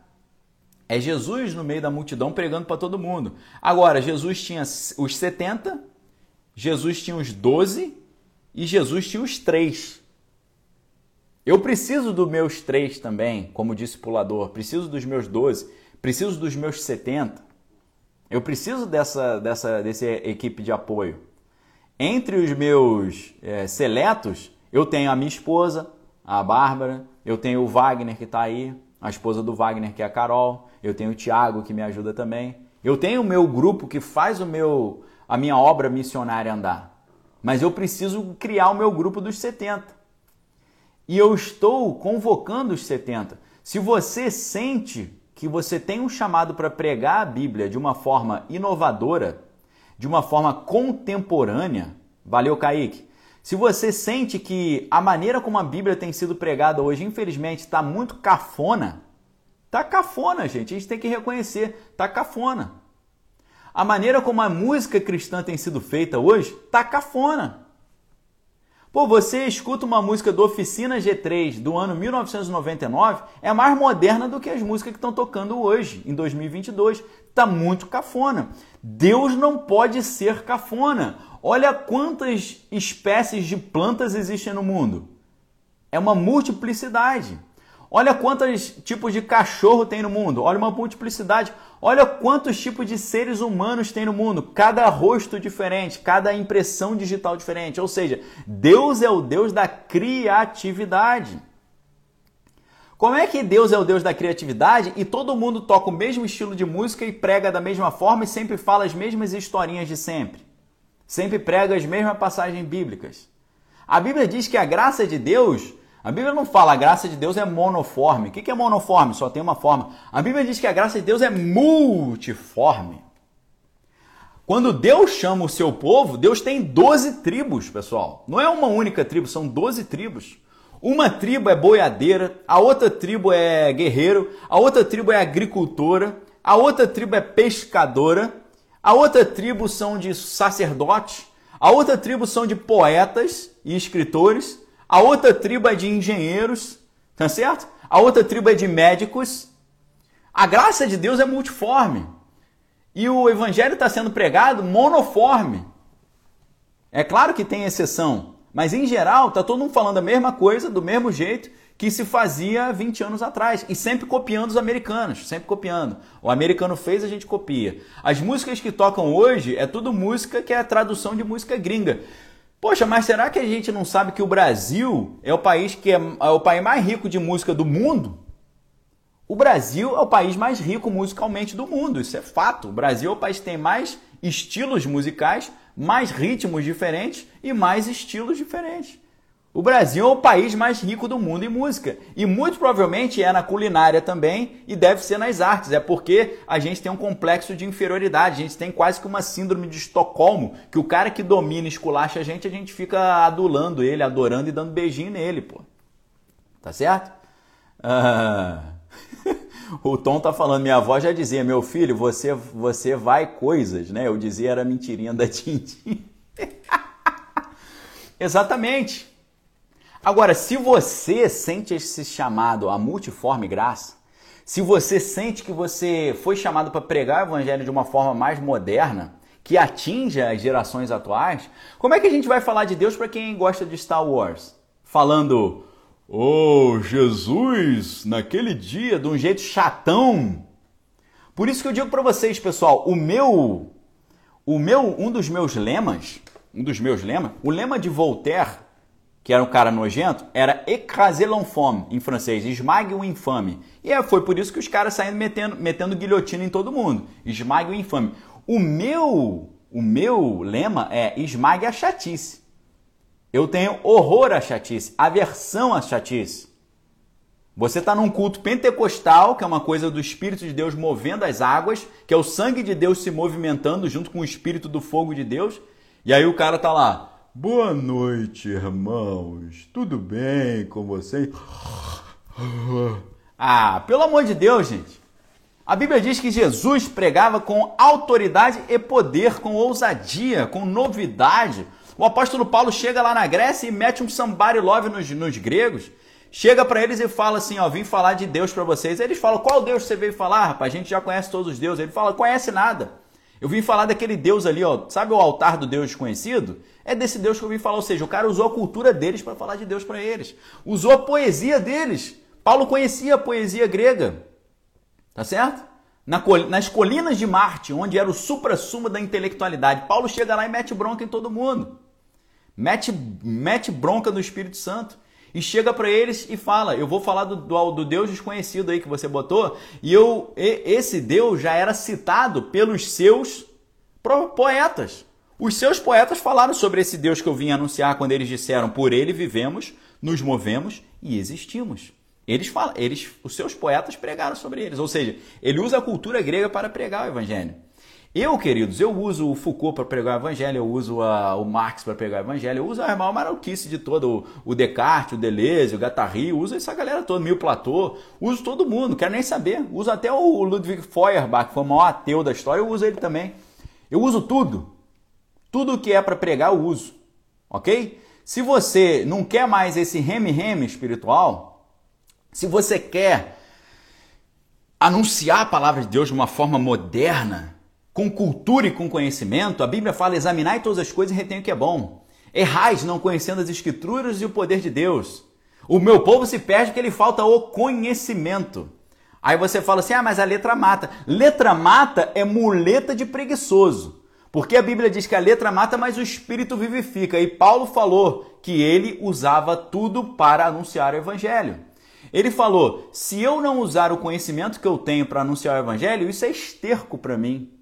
É Jesus no meio da multidão pregando para todo mundo. Agora, Jesus tinha os 70, Jesus tinha os 12 e Jesus tinha os 3. Eu preciso dos meus três também, como discipulador, preciso dos meus 12, preciso dos meus 70. Eu preciso dessa, dessa desse equipe de apoio. Entre os meus é, seletos, eu tenho a minha esposa, a Bárbara, eu tenho o Wagner que está aí, a esposa do Wagner que é a Carol, eu tenho o Tiago que me ajuda também. Eu tenho o meu grupo que faz o meu a minha obra missionária andar. Mas eu preciso criar o meu grupo dos 70 e eu estou convocando os 70. Se você sente que você tem um chamado para pregar a Bíblia de uma forma inovadora, de uma forma contemporânea, valeu, Kaique. Se você sente que a maneira como a Bíblia tem sido pregada hoje, infelizmente, está muito cafona, tá cafona, gente. A gente tem que reconhecer, tá cafona. A maneira como a música cristã tem sido feita hoje, tá cafona. Pô, você escuta uma música do Oficina G3 do ano 1999, é mais moderna do que as músicas que estão tocando hoje, em 2022. Tá muito cafona. Deus não pode ser cafona. Olha quantas espécies de plantas existem no mundo. É uma multiplicidade. Olha quantos tipos de cachorro tem no mundo. Olha uma multiplicidade. Olha quantos tipos de seres humanos tem no mundo. Cada rosto diferente, cada impressão digital diferente. Ou seja, Deus é o Deus da criatividade. Como é que Deus é o Deus da criatividade e todo mundo toca o mesmo estilo de música e prega da mesma forma e sempre fala as mesmas historinhas de sempre? Sempre prega as mesmas passagens bíblicas. A Bíblia diz que a graça de Deus a Bíblia não fala a graça de Deus é monoforme. O que é monoforme? Só tem uma forma. A Bíblia diz que a graça de Deus é multiforme. Quando Deus chama o seu povo, Deus tem 12 tribos, pessoal. Não é uma única tribo, são 12 tribos. Uma tribo é boiadeira, a outra tribo é guerreiro, a outra tribo é agricultora, a outra tribo é pescadora, a outra tribo são de sacerdotes, a outra tribo são de poetas e escritores, a outra tribo é de engenheiros, tá certo? A outra tribo é de médicos. A graça de Deus é multiforme. E o evangelho está sendo pregado monoforme. É claro que tem exceção, mas em geral está todo mundo falando a mesma coisa, do mesmo jeito que se fazia 20 anos atrás. E sempre copiando os americanos, sempre copiando. O americano fez, a gente copia. As músicas que tocam hoje é tudo música que é a tradução de música gringa. Poxa, mas será que a gente não sabe que o Brasil é o país que é, é, o país mais rico de música do mundo? O Brasil é o país mais rico musicalmente do mundo, isso é fato. O Brasil é o país que tem mais estilos musicais, mais ritmos diferentes e mais estilos diferentes. O Brasil é o país mais rico do mundo em música e muito provavelmente é na culinária também e deve ser nas artes. É porque a gente tem um complexo de inferioridade, a gente tem quase que uma síndrome de Estocolmo, que o cara que domina esculacha a gente, a gente fica adulando ele, adorando e dando beijinho nele, pô. Tá certo? Ah... o Tom tá falando, minha avó já dizia, meu filho, você você vai coisas, né? Eu dizia era mentirinha da Tintin. Exatamente. Agora, se você sente esse chamado a multiforme graça, se você sente que você foi chamado para pregar o evangelho de uma forma mais moderna, que atinja as gerações atuais, como é que a gente vai falar de Deus para quem gosta de Star Wars? Falando, oh, Jesus, naquele dia, de um jeito chatão. Por isso que eu digo para vocês, pessoal, o meu, o meu, um dos meus lemas, um dos meus lemas, o lema de Voltaire que era um cara nojento, era écraser l'enfant, em francês, esmague o infame. E é, foi por isso que os caras saíram metendo, metendo guilhotina em todo mundo. Esmague o infame. O meu, o meu lema é esmague a chatice. Eu tenho horror à chatice, aversão à chatice. Você está num culto pentecostal, que é uma coisa do Espírito de Deus movendo as águas, que é o sangue de Deus se movimentando junto com o Espírito do fogo de Deus, e aí o cara tá lá, Boa noite, irmãos. Tudo bem com vocês? Ah, pelo amor de Deus, gente. A Bíblia diz que Jesus pregava com autoridade e poder, com ousadia, com novidade. O apóstolo Paulo chega lá na Grécia e mete um somebody love nos, nos gregos. Chega para eles e fala assim, ó, vim falar de Deus para vocês. Eles falam, qual Deus você veio falar, rapaz? A gente já conhece todos os deuses. Ele fala, conhece nada. Eu vim falar daquele Deus ali, ó. Sabe o altar do Deus desconhecido? É desse Deus que eu vim falar. Ou seja, o cara usou a cultura deles para falar de Deus para eles. Usou a poesia deles. Paulo conhecia a poesia grega. Tá certo? Na, nas colinas de Marte, onde era o supra-sumo da intelectualidade. Paulo chega lá e mete bronca em todo mundo. Mete, mete bronca no Espírito Santo e chega para eles e fala: Eu vou falar do, do, do, Deus desconhecido aí que você botou, e eu esse Deus já era citado pelos seus poetas. Os seus poetas falaram sobre esse Deus que eu vim anunciar quando eles disseram: Por ele vivemos, nos movemos e existimos. Eles falam, eles, os seus poetas pregaram sobre eles, ou seja, ele usa a cultura grega para pregar o evangelho. Eu, queridos, eu uso o Foucault para pregar o evangelho, eu uso a, o Marx para pregar o evangelho, eu uso a maior maluquice de todo, o, o Descartes, o Deleuze, o Guattari, uso essa galera toda, Mil Platô, uso todo mundo, quero nem saber. Uso até o Ludwig Feuerbach, que foi o maior ateu da história, eu uso ele também. Eu uso tudo. Tudo que é para pregar, eu uso. Ok? Se você não quer mais esse reme-reme espiritual, se você quer anunciar a palavra de Deus de uma forma moderna, com cultura e com conhecimento, a Bíblia fala: examinai todas as coisas e retém o que é bom. Errais não conhecendo as Escrituras e o poder de Deus. O meu povo se perde porque lhe falta o conhecimento. Aí você fala assim: ah, mas a letra mata. Letra mata é muleta de preguiçoso. Porque a Bíblia diz que a letra mata, mas o espírito vivifica. E Paulo falou que ele usava tudo para anunciar o evangelho. Ele falou: se eu não usar o conhecimento que eu tenho para anunciar o evangelho, isso é esterco para mim.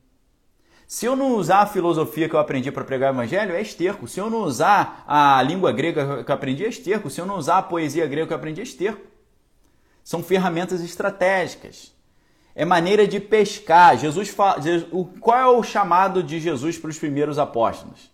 Se eu não usar a filosofia que eu aprendi para pregar o evangelho, é esterco. Se eu não usar a língua grega que eu aprendi, é esterco. Se eu não usar a poesia grega que eu aprendi, é esterco. São ferramentas estratégicas. É maneira de pescar. Jesus fala, qual é o chamado de Jesus para os primeiros apóstolos?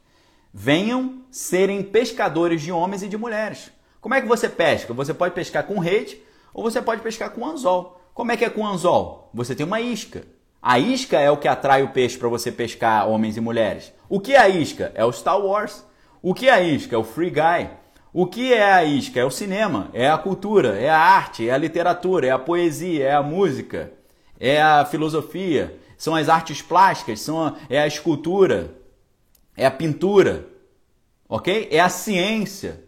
Venham serem pescadores de homens e de mulheres. Como é que você pesca? Você pode pescar com rede ou você pode pescar com anzol. Como é que é com anzol? Você tem uma isca. A isca é o que atrai o peixe para você pescar homens e mulheres. O que é a isca? É o Star Wars. O que é a isca? É o Free Guy. O que é a isca? É o cinema, é a cultura, é a arte, é a literatura, é a poesia, é a música, é a filosofia, são as artes plásticas, são a, é a escultura, é a pintura, ok? É a ciência.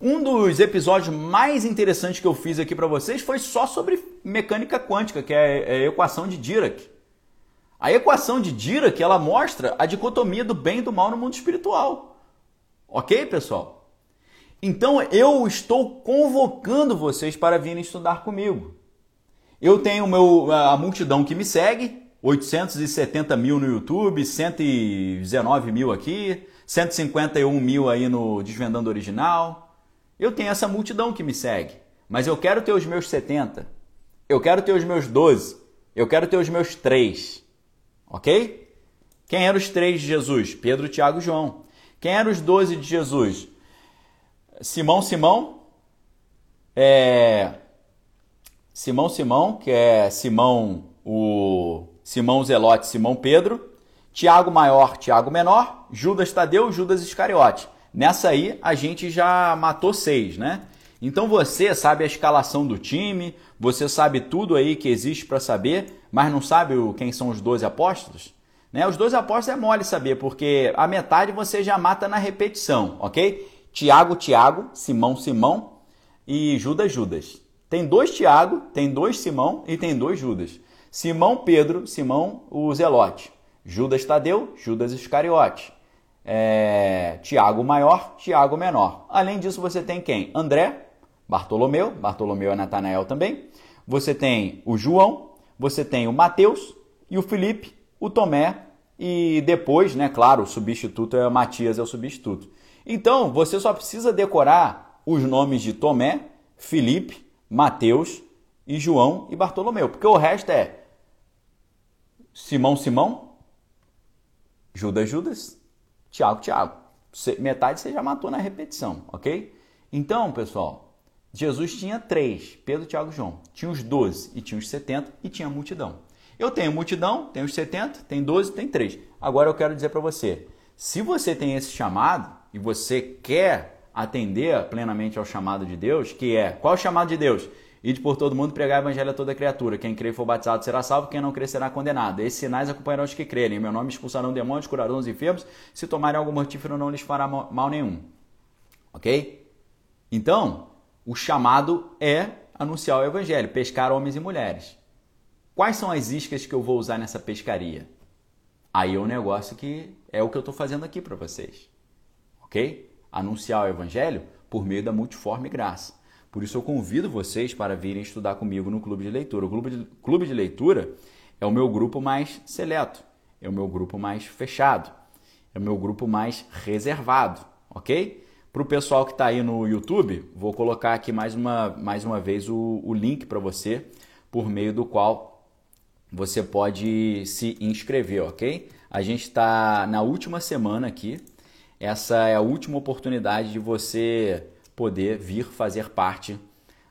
Um dos episódios mais interessantes que eu fiz aqui para vocês foi só sobre mecânica quântica, que é a equação de Dirac. A equação de Dirac, ela mostra a dicotomia do bem e do mal no mundo espiritual. Ok, pessoal? Então eu estou convocando vocês para virem estudar comigo. Eu tenho meu, a multidão que me segue, 870 mil no YouTube, 119 mil aqui, 151 mil aí no Desvendando Original. Eu tenho essa multidão que me segue, mas eu quero ter os meus 70, eu quero ter os meus 12, eu quero ter os meus 3. Ok? Quem eram os três de Jesus? Pedro, Tiago e João. Quem eram os doze de Jesus? Simão, Simão. É... Simão, Simão, que é Simão, o Simão Zelote, Simão Pedro. Tiago maior, Tiago menor. Judas Tadeu, Judas Iscariote. Nessa aí a gente já matou seis, né? Então você sabe a escalação do time, você sabe tudo aí que existe para saber, mas não sabe quem são os 12 apóstolos? Né? Os 12 apóstolos é mole saber, porque a metade você já mata na repetição, ok? Tiago, Tiago, Simão, Simão e Judas, Judas. Tem dois Tiago, tem dois Simão e tem dois Judas. Simão, Pedro, Simão, o Zelote. Judas Tadeu, Judas Iscariote. é, Tiago maior, Tiago menor. Além disso, você tem quem? André, Bartolomeu, Bartolomeu é Natanael também. Você tem o João, você tem o Mateus e o Felipe, o Tomé e depois, né, claro, o substituto é o Matias, é o substituto. Então, você só precisa decorar os nomes de Tomé, Felipe, Mateus e João e Bartolomeu, porque o resto é Simão, Simão, Judas, Judas, Tiago, Tiago. Metade você já matou na repetição, ok? Então, pessoal, Jesus tinha três, Pedro, Tiago e João. Tinha os doze e tinha os setenta e tinha a multidão. Eu tenho multidão, tenho os 70, tem 12, tem 3. Agora eu quero dizer para você, se você tem esse chamado e você quer atender plenamente ao chamado de Deus, que é, qual é o chamado de Deus? Ide por todo mundo pregar o evangelho a toda criatura. Quem crer e for batizado será salvo, quem não crer será condenado. Esses sinais acompanharão os que crerem. Em meu nome expulsarão demônios, curarão os enfermos. Se tomarem algum mortífero, não lhes fará mal nenhum. Ok? Então, o chamado é anunciar o evangelho, pescar homens e mulheres. Quais são as iscas que eu vou usar nessa pescaria? Aí é um negócio que é o que eu estou fazendo aqui para vocês. Ok? Anunciar o evangelho por meio da multiforme graça. Por isso eu convido vocês para virem estudar comigo no clube de leitura. O clube de, clube de leitura é o meu grupo mais seleto, é o meu grupo mais fechado, é o meu grupo mais reservado, ok? Para o pessoal que está aí no YouTube, vou colocar aqui mais uma, mais uma vez o, o link para você, por meio do qual você pode se inscrever, ok? A gente está na última semana aqui. Essa é a última oportunidade de você poder vir fazer parte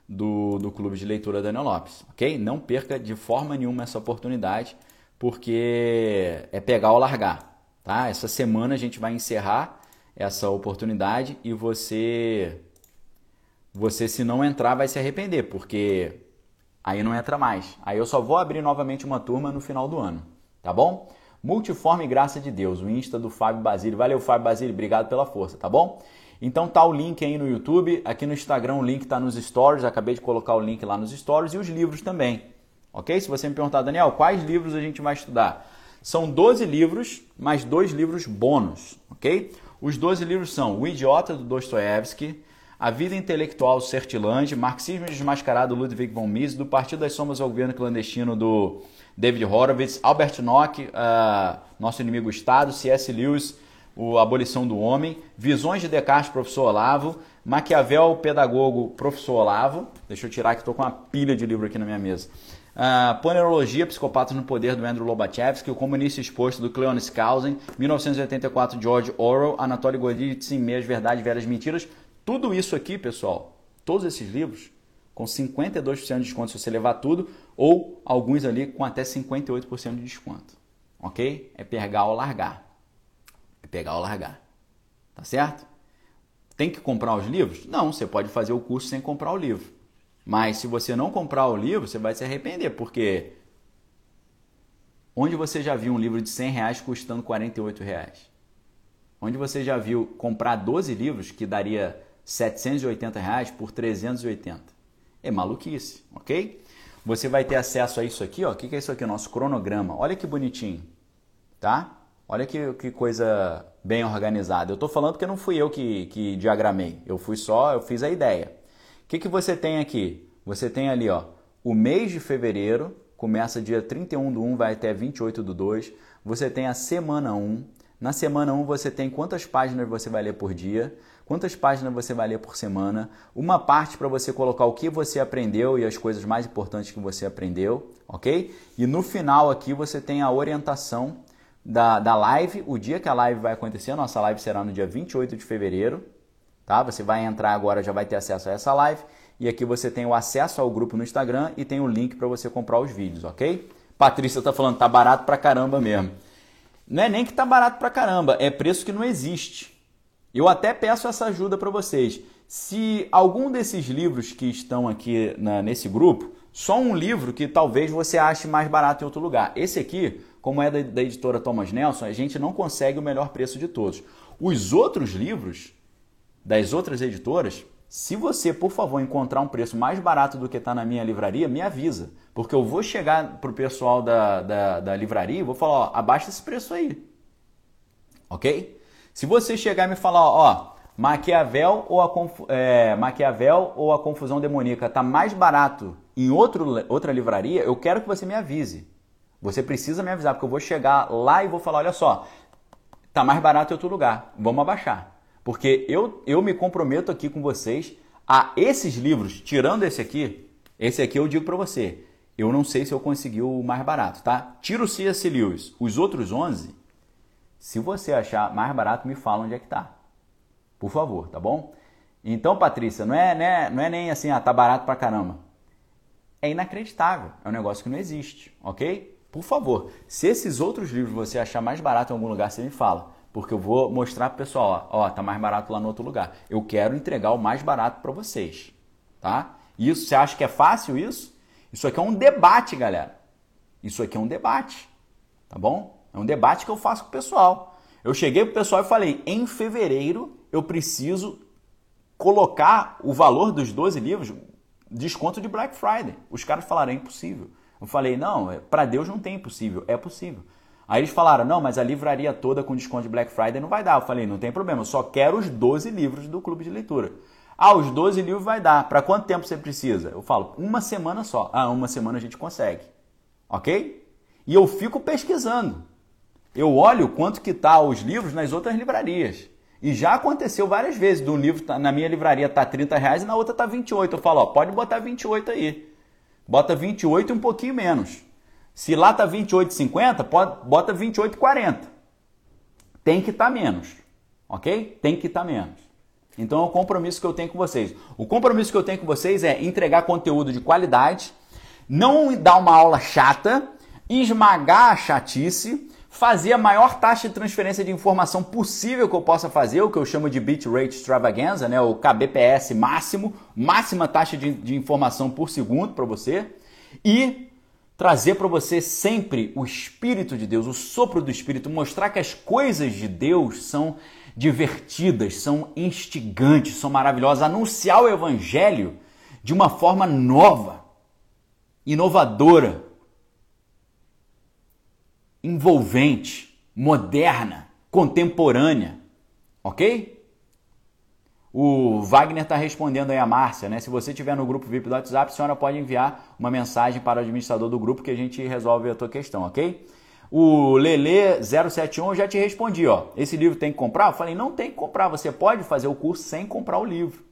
do, do Clube de Leitura Daniel Lopes, ok? Não perca de forma nenhuma essa oportunidade, porque é pegar ou largar, tá? Essa semana a gente vai encerrar essa oportunidade e você, você se não entrar vai se arrepender, porque aí não entra mais. Aí eu só vou abrir novamente uma turma no final do ano, tá bom? Multiforme Graça de Deus, o Insta do Fábio Basílio. Valeu, Fábio Basílio, obrigado pela força, tá bom? Então tá o link aí no YouTube, aqui no Instagram o link está nos stories, acabei de colocar o link lá nos stories e os livros também. Ok? Se você me perguntar, Daniel, quais livros a gente vai estudar? São 12 livros, mais dois livros bônus, ok? Os 12 livros são O Idiota, do Dostoiévski, A Vida Intelectual, Sertilange, Marxismo Desmascarado, Ludwig von Mises, Do Partido das Sombras ao Governo Clandestino, do David Horowitz, Albert Nock, uh, Nosso Inimigo Estado, C.S. Lewis, o Abolição do Homem, Visões de Descartes, professor Olavo, Maquiavel, Pedagogo, professor Olavo. Deixa eu tirar que estou com uma pilha de livro aqui na minha mesa. Uh, Panerologia, Psicopatas no Poder, do Andrew Lobachevsky, O Comunista Exposto, do Cleon Skousen, 1984, George Orwell, Anatoly Golitsyn, Meias Verdades, Velhas Mentiras. Tudo isso aqui, pessoal, todos esses livros, com 52% de desconto se você levar tudo, ou alguns ali com até 58% de desconto. Ok? É pegar ou largar pegar ou largar. Tá certo? Tem que comprar os livros? Não, você pode fazer o curso sem comprar o livro. Mas se você não comprar o livro, você vai se arrepender, porque onde você já viu um livro de 100 reais custando 48 reais? Onde você já viu comprar 12 livros que daria 780 reais por 380? É maluquice, ok? Você vai ter acesso a isso aqui, ó. O que é isso aqui? Nosso cronograma. Olha que bonitinho, tá? Olha que, que coisa bem organizada. Eu estou falando porque não fui eu que, que diagramei. Eu fui só, eu fiz a ideia. O que, que você tem aqui? Você tem ali, ó, o mês de fevereiro, começa dia 31 do 1, vai até 28 do 2. Você tem a semana 1. Na semana 1 você tem quantas páginas você vai ler por dia, quantas páginas você vai ler por semana, uma parte para você colocar o que você aprendeu e as coisas mais importantes que você aprendeu, ok? E no final aqui você tem a orientação da, da live, o dia que a live vai acontecer, a nossa live será no dia 28 de fevereiro, tá? Você vai entrar agora, já vai ter acesso a essa live, e aqui você tem o acesso ao grupo no Instagram e tem o link para você comprar os vídeos, ok? Patrícia tá falando, tá barato pra caramba mesmo. Não é nem que tá barato pra caramba, é preço que não existe. Eu até peço essa ajuda para vocês. Se algum desses livros que estão aqui na, nesse grupo, só um livro que talvez você ache mais barato em outro lugar. Esse aqui, como é da, da editora Thomas Nelson, a gente não consegue o melhor preço de todos. Os outros livros das outras editoras, se você, por favor, encontrar um preço mais barato do que está na minha livraria, me avisa. Porque eu vou chegar para o pessoal da, da, da livraria e vou falar, ó, abaixa esse preço aí. Ok? Se você chegar e me falar, ó, Maquiavel ou a, é, Maquiavel ou a Confusão Demoníaca está mais barato em outro, outra livraria, eu quero que você me avise. Você precisa me avisar, porque eu vou chegar lá e vou falar, olha só, tá mais barato em outro lugar, vamos abaixar. Porque eu, eu me comprometo aqui com vocês a esses livros, tirando esse aqui, esse aqui eu digo para você, eu não sei se eu consegui o mais barato, tá? Tira o C.S. Lewis, os outros 11, se você achar mais barato, me fala onde é que tá. Por favor, tá bom? Então, Patrícia, não é, né, não é nem assim, ah, tá barato pra caramba. É inacreditável, é um negócio que não existe, ok? Por favor, se esses outros livros você achar mais barato em algum lugar, você me fala. Porque eu vou mostrar pro pessoal, ó, ó, tá mais barato lá no outro lugar. Eu quero entregar o mais barato para vocês, tá? Isso, você acha que é fácil isso? Isso aqui é um debate, galera. Isso aqui é um debate, tá bom? É um debate que eu faço com o pessoal. Eu cheguei pro pessoal e falei, em fevereiro eu preciso colocar o valor dos 12 livros, desconto de Black Friday. Os caras falaram, é impossível. Eu falei, não, é, para Deus não tem impossível, é possível. Aí eles falaram, não, mas a livraria toda com desconto de Black Friday não vai dar. Eu falei, não tem problema, eu só quero os 12 livros do clube de leitura. Ah, os 12 livros vai dar. Para quanto tempo você precisa? Eu falo, uma semana só. Ah, uma semana a gente consegue. Ok? E eu fico pesquisando. Eu olho quanto que tá os livros nas outras livrarias. E já aconteceu várias vezes do livro tá, na minha livraria tá 30 reais e na outra tá 28. Eu falo, ó, pode botar 28 aí. Bota 28 e um pouquinho menos. Se lá tá 28,50, pode bota 28,40. Tem que estar tá menos, ok? Tem que estar tá menos. Então é o compromisso que eu tenho com vocês. O compromisso que eu tenho com vocês é entregar conteúdo de qualidade, não dar uma aula chata, esmagar a chatice, fazer a maior taxa de transferência de informação possível que eu possa fazer, o que eu chamo de bitrate extravaganza, né, o kbps máximo, máxima taxa de, de informação por segundo para você, e trazer para você sempre o Espírito de Deus, o sopro do Espírito, mostrar que as coisas de Deus são divertidas, são instigantes, são maravilhosas, anunciar o Evangelho de uma forma nova, inovadora, envolvente, moderna, contemporânea, ok? O Wagner está respondendo aí a Márcia, né? Se você estiver no grupo VIP do WhatsApp, a senhora pode enviar uma mensagem para o administrador do grupo que a gente resolve a tua questão, ok? O Lele 071 eu já te respondi, ó. Esse livro tem que comprar? Eu falei, não tem que comprar. Você pode fazer o curso sem comprar o livro,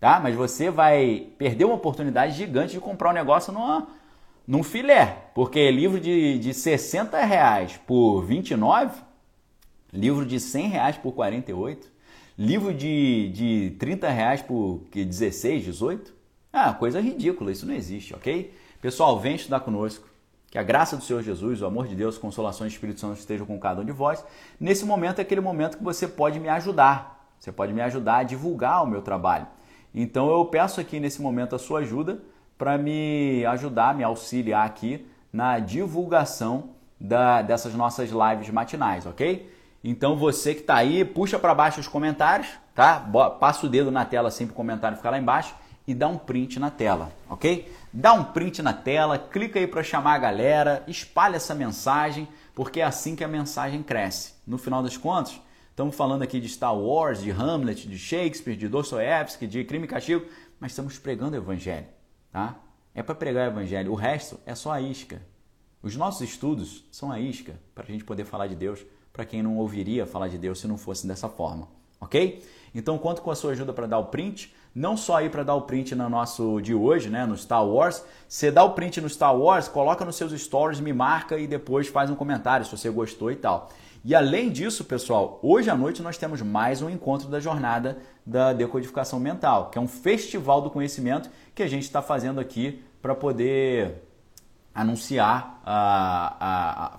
tá? Mas você vai perder uma oportunidade gigante de comprar um negócio numa, num filé, porque livro de, de 60 reais por 29, livro de 100 reais por 48, livro de, de 30 reais por 16, 18, ah, coisa ridícula, isso não existe, ok? Pessoal, vem estudar conosco. Que a graça do Senhor Jesus, o amor de Deus, a consolação do Espírito Santo estejam com cada um de vós. Nesse momento é aquele momento que você pode me ajudar. Você pode me ajudar a divulgar o meu trabalho. Então eu peço aqui nesse momento a sua ajuda para me ajudar, me auxiliar aqui na divulgação da, dessas nossas lives matinais, ok? Então você que está aí, puxa para baixo os comentários, tá? Passa o dedo na tela sempre o comentário ficar lá embaixo e dá um print na tela, ok? Dá um print na tela, clica aí para chamar a galera, espalha essa mensagem, porque é assim que a mensagem cresce. No final das contas, estamos falando aqui de Star Wars, de Hamlet, de Shakespeare, de Dostoevsky, de Crime e Castigo, mas estamos pregando o Evangelho tá? É para pregar o evangelho. O resto é só a isca. Os nossos estudos são a isca para a gente poder falar de Deus para quem não ouviria falar de Deus se não fosse dessa forma, ok? Então conto com a sua ajuda para dar o print, não só aí para dar o print no nosso de hoje, né, no Star Wars. Você dá o print no Star Wars, coloca nos seus stories, me marca e depois faz um comentário se você gostou e tal. E além disso, pessoal, hoje à noite nós temos mais um encontro da jornada da decodificação mental, que é um festival do conhecimento que a gente está fazendo aqui para poder anunciar,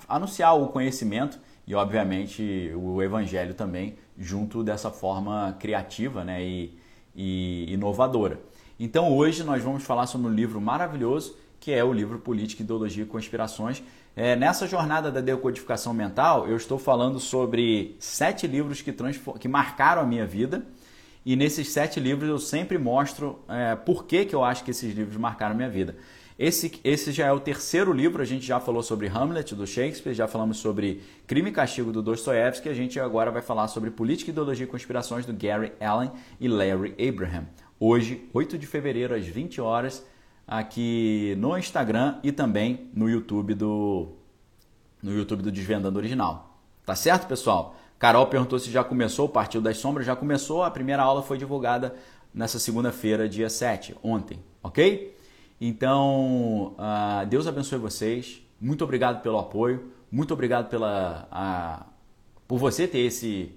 anunciar o conhecimento e, obviamente, o evangelho também, junto dessa forma criativa né, e, e inovadora. Então, hoje nós vamos falar sobre um livro maravilhoso que é o livro Política, Ideologia e Conspirações, é, nessa jornada da decodificação mental, eu estou falando sobre sete livros que, que marcaram a minha vida. E nesses sete livros eu sempre mostro é, por que, que eu acho que esses livros marcaram a minha vida. Esse, esse já é o terceiro livro, a gente já falou sobre Hamlet, do Shakespeare, já falamos sobre Crime e Castigo, do Dostoiévski, a gente agora vai falar sobre Política, Ideologia e Conspirações, do Gary Allen e Larry Abraham. Hoje, 8 de fevereiro, às 20 horas, aqui no Instagram e também no YouTube do, no YouTube do Desvendando Original. Tá certo, pessoal? Carol perguntou se já começou o Partido das Sombras. Já começou, a primeira aula foi divulgada nessa segunda-feira, dia 7, ontem, ok? Então, uh, Deus abençoe vocês. Muito obrigado pelo apoio. Muito obrigado pela, uh, por você ter esse,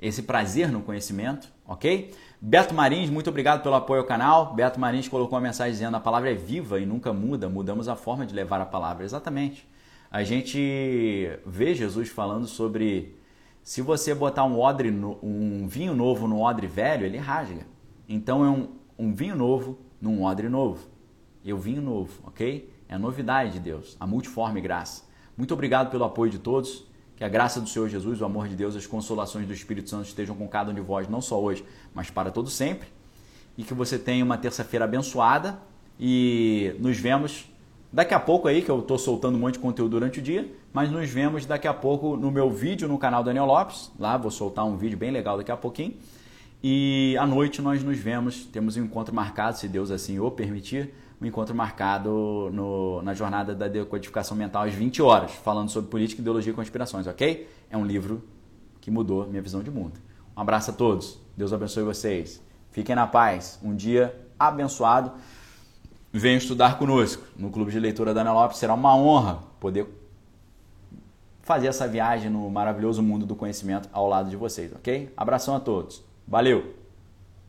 esse prazer no conhecimento, ok? Beto Marins, muito obrigado pelo apoio ao canal. Beto Marins colocou uma mensagem dizendo a palavra é viva e nunca muda, mudamos a forma de levar a palavra. Exatamente. A gente vê Jesus falando sobre se você botar um odre, um vinho novo no odre velho, ele rasga. Então é um, um vinho novo num odre novo. E o vinho novo, ok? É a novidade de Deus, a multiforme graça. Muito obrigado pelo apoio de todos. Que a graça do Senhor Jesus, o amor de Deus, as consolações do Espírito Santo estejam com cada um de vós, não só hoje, mas para todo sempre. E que você tenha uma terça-feira abençoada. E nos vemos daqui a pouco aí, que eu estou soltando um monte de conteúdo durante o dia. Mas nos vemos daqui a pouco no meu vídeo no canal Daniel Lopes. Lá vou soltar um vídeo bem legal daqui a pouquinho. E à noite nós nos vemos, temos um encontro marcado, se Deus assim o permitir, um encontro marcado no, na jornada da decodificação mental às 20 horas, falando sobre política, ideologia e conspirações, ok? É um livro que mudou minha visão de mundo. Um abraço a todos, Deus abençoe vocês. Fiquem na paz, um dia abençoado. Venham estudar conosco no Clube de Leitura da Ana Lopes, será uma honra poder fazer essa viagem no maravilhoso mundo do conhecimento ao lado de vocês, ok? Abração a todos. Valeu!